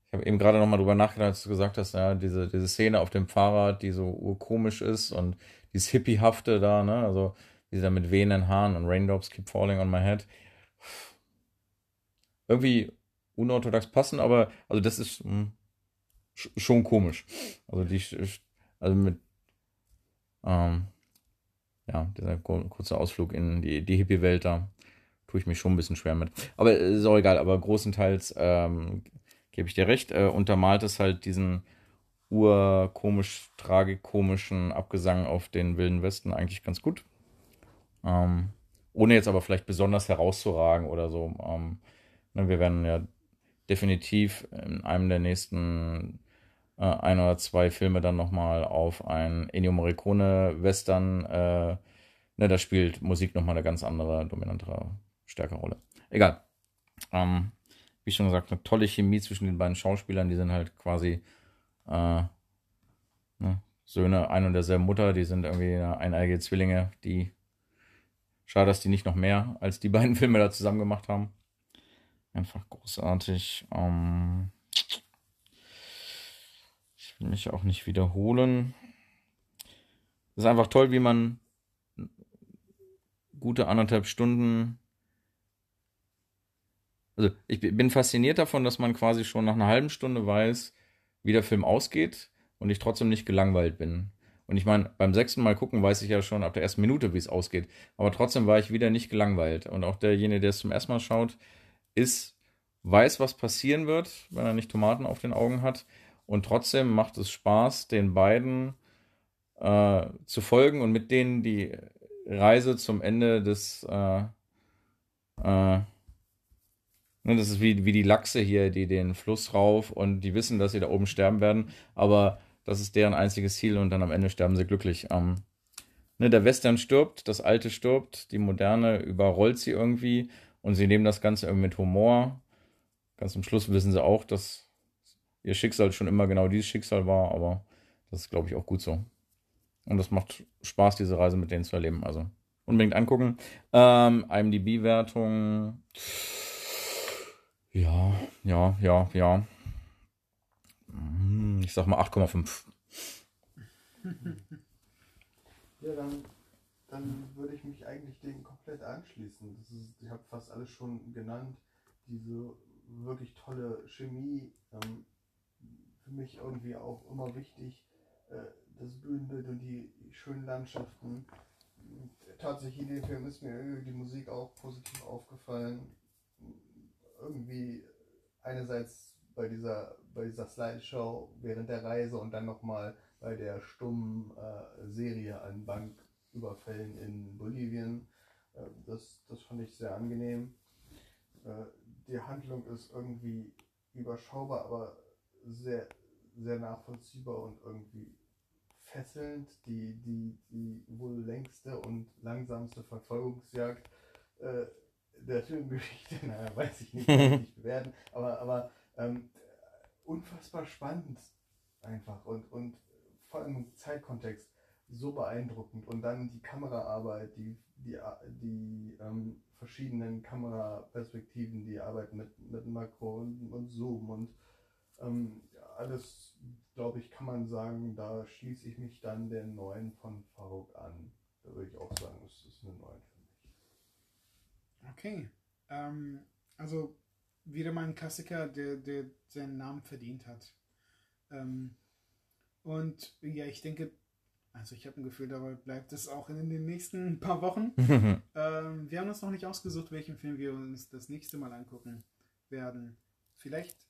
Ich habe eben gerade nochmal drüber nachgedacht, als du gesagt hast, ja, diese, diese Szene auf dem Fahrrad, die so urkomisch ist und dieses Hippiehafte da, ne, also dieser mit wehenden Haaren und Raindrops keep falling on my head. Irgendwie unorthodox passend, aber also das ist mh, sch- schon komisch. Also die, also mit, ähm, ja, dieser kur- kurze Ausflug in die, die Hippie-Welt da tue ich mich schon ein bisschen schwer mit. Aber äh, ist auch egal, aber großenteils ähm, gebe ich dir recht, äh, untermalt es halt diesen urkomisch, tragikomischen Abgesang auf den Wilden Westen eigentlich ganz gut. Ähm, ohne jetzt aber vielleicht besonders herauszuragen oder so. Ähm, ne, wir werden ja definitiv in einem der nächsten äh, ein oder zwei Filme dann nochmal auf ein Ennio Morricone Western, äh, ne, da spielt Musik nochmal eine ganz andere, dominantere, stärkere Rolle. Egal. Ähm, wie schon gesagt, eine tolle Chemie zwischen den beiden Schauspielern, die sind halt quasi äh, ne, Söhne ein und derselben Mutter, die sind irgendwie eineige Zwillinge, die schade, dass die nicht noch mehr als die beiden [LAUGHS] Filme da zusammen gemacht haben. Einfach großartig. Ähm, will mich auch nicht wiederholen. Es ist einfach toll, wie man gute anderthalb Stunden. Also ich bin fasziniert davon, dass man quasi schon nach einer halben Stunde weiß, wie der Film ausgeht und ich trotzdem nicht gelangweilt bin. Und ich meine, beim sechsten Mal gucken weiß ich ja schon ab der ersten Minute, wie es ausgeht. Aber trotzdem war ich wieder nicht gelangweilt. Und auch derjenige, der es zum ersten Mal schaut, ist, weiß, was passieren wird, wenn er nicht Tomaten auf den Augen hat. Und trotzdem macht es Spaß, den beiden äh, zu folgen und mit denen die Reise zum Ende des, äh, äh, Ne, das ist wie, wie die Lachse hier, die den Fluss rauf und die wissen, dass sie da oben sterben werden, aber das ist deren einziges Ziel und dann am Ende sterben sie glücklich. Ähm, ne, der Western stirbt, das Alte stirbt, die Moderne überrollt sie irgendwie und sie nehmen das Ganze irgendwie mit Humor. Ganz zum Schluss wissen sie auch, dass ihr Schicksal schon immer genau dieses Schicksal war, aber das ist, glaube ich, auch gut so. Und das macht Spaß, diese Reise mit denen zu erleben. Also unbedingt angucken. Ähm, IMDb-Wertung. Ja, ja, ja, ja. Hm, Ich sag mal 8,5. [LAUGHS] Ja, dann, dann würde ich mich eigentlich dem komplett anschließen. Das ist, ich habe fast alles schon genannt. Diese wirklich tolle Chemie. Ähm, für mich irgendwie auch immer wichtig. Äh, das Bühnenbild und die schönen Landschaften. Tatsächlich in dem Film ist mir irgendwie die Musik auch positiv aufgefallen. Irgendwie einerseits bei dieser, bei dieser Slideshow während der Reise und dann nochmal bei der stummen äh, Serie an Banküberfällen in Bolivien. Äh, das, das fand ich sehr angenehm. Äh, die Handlung ist irgendwie überschaubar, aber sehr, sehr nachvollziehbar und irgendwie fesselnd. Die, die, die wohl längste und langsamste Verfolgungsjagd äh, der Filmgeschichte, [LAUGHS] naja, weiß ich nicht, kann ich nicht [LAUGHS] bewerten, aber, aber ähm, unfassbar spannend einfach und, und vor allem im Zeitkontext so beeindruckend. Und dann die Kameraarbeit, die, die, die ähm, verschiedenen Kameraperspektiven, die Arbeit mit, mit Makro und, und Zoom und ähm, alles, glaube ich, kann man sagen, da schließe ich mich dann der neuen von Farouk an. Da würde ich auch sagen, es ist eine neue für mich. Okay. Ähm, also wieder mal ein Klassiker, der, der seinen Namen verdient hat. Ähm, und ja, ich denke, also ich habe ein Gefühl, dabei bleibt es auch in den nächsten paar Wochen. [LAUGHS] ähm, wir haben uns noch nicht ausgesucht, welchen Film wir uns das nächste Mal angucken werden. Vielleicht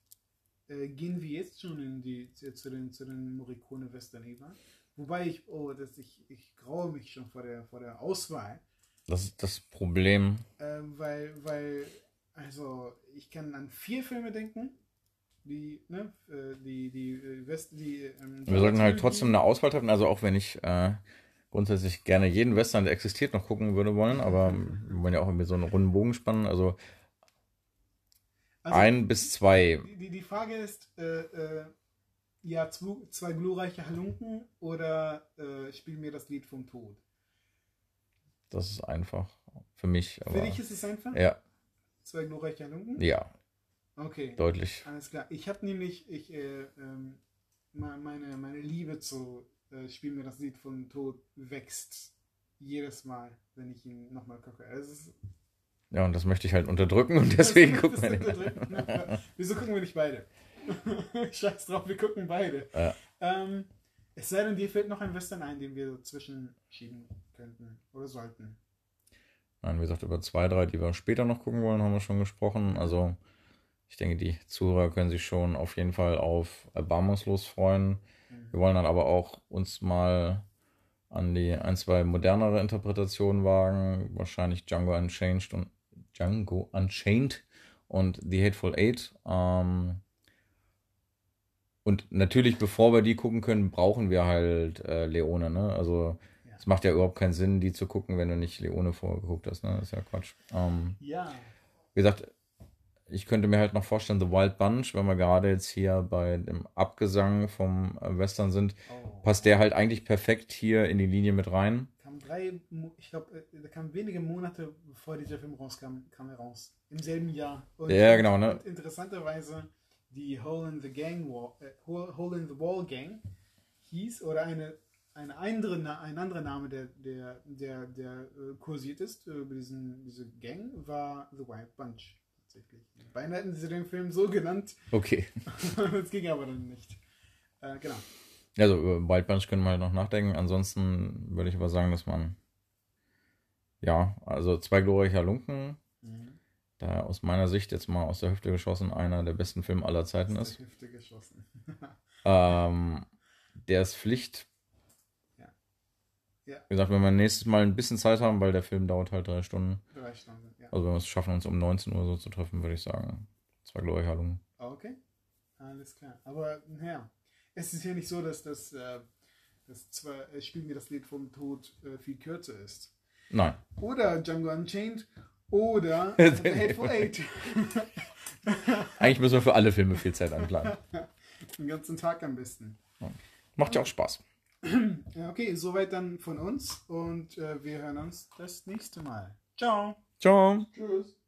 äh, gehen wir jetzt schon in die, zu, den, zu den Morricone Western über. Wobei ich, oh, das, ich, ich graue mich schon vor der, vor der Auswahl. Das ist das Problem. Äh, weil, weil, also ich kann an vier Filme denken, die, ne, äh, die, die äh, West, die. Ähm, Wir sollten halt trotzdem eine Auswahl treffen, also auch wenn ich äh, grundsätzlich gerne jeden Western, der existiert, noch gucken würde wollen, aber wir wollen ja auch irgendwie so einen runden Bogen spannen, also, Also, ein bis zwei. Die, die, Frage ist, äh, äh, ja, zwei, zwei glorreiche Halunken oder äh, spiel mir das Lied vom Tod? Das ist einfach für mich. Für dich ist es einfach? ja, Zwei glorreiche Halunken? ja, Okay. deutlich. Alles klar. Ich habe nämlich ich, äh, ähm, me- meine, meine Liebe zu äh, Spiel mir das Lied vom Tod wächst jedes Mal, wenn ich ihn nochmal gucke. Es ist, Ja, und das möchte ich halt unterdrücken und deswegen gucken wir unterdrücken. Wieso gucken wir nicht beide? [LAUGHS] Scheiß drauf, wir gucken beide. Ja. Ähm, es sei denn, dir fällt noch ein Western ein, den wir so zwischenschieben könnten oder sollten. Nein, wie gesagt, über zwei, drei, die wir später noch gucken wollen, haben wir schon gesprochen. Also ich denke, die Zuhörer können sich schon auf jeden Fall auf Erbarmungslos freuen. Wir wollen dann aber auch uns mal an die ein, zwei modernere Interpretationen wagen. Wahrscheinlich Django Unchained und Django Unchained und The Hateful Eight. Ähm, und natürlich, bevor wir die gucken können, brauchen wir halt äh, Leone, ne? Also es macht ja überhaupt keinen Sinn, die zu gucken, wenn du nicht Leone vorgeguckt hast, ne? Das ist ja Quatsch. Ähm, Ja. wie gesagt, ich könnte mir halt noch vorstellen, The Wild Bunch, wenn wir gerade jetzt hier bei dem Abgesang vom äh, Western sind, Oh. passt der halt eigentlich perfekt hier in die Linie mit rein. Drei, ich glaube, da kam wenige Monate bevor dieser Film rauskam, kam er raus. Im selben Jahr. Und, Ja, genau, ne? Und interessanterweise die Hole in the Gang Wall, äh, Hole in the Wall Gang hieß oder eine eine andere, ein anderer Name, der, der, der, der äh, kursiert ist äh, über diesen, diese Gang, war The Wild Bunch. Tatsächlich. Beinahe hätten sie den Film so genannt, Okay. [LAUGHS] das ging aber dann nicht. Äh, genau. Also über Wild Bunch können wir halt noch nachdenken. Ansonsten würde ich aber sagen, dass man ja, also zwei glorreiche Halunken, da aus meiner Sicht jetzt mal aus der Hüfte geschossen einer der besten Filme aller Zeiten Aus ist. der Hüfte geschossen. [LAUGHS] Ähm, der ist Pflicht. Ja. Ja. Wie gesagt, wenn wir nächstes Mal ein bisschen Zeit haben, weil der Film dauert halt drei Stunden. Drei Stunden, ja. Also wenn wir es schaffen, uns um 19 Uhr so zu treffen, würde ich sagen. Zwei Glory-Halungen. Okay, alles klar. Aber naja, es ist ja nicht so, dass das, äh, das zwar äh, Spiel mir das Lied vom Tod äh, viel kürzer ist. Nein. Oder Django Unchained oder The [LAUGHS] Hateful Eight. [LAUGHS] Eigentlich müssen wir für alle Filme viel Zeit einplanen. [LAUGHS] Den ganzen Tag am besten. Macht ja auch Spaß. [CLEARS THROAT] Okay, soweit dann von uns und äh, wir hören uns das nächste Mal. Ciao. Ciao. Tschüss.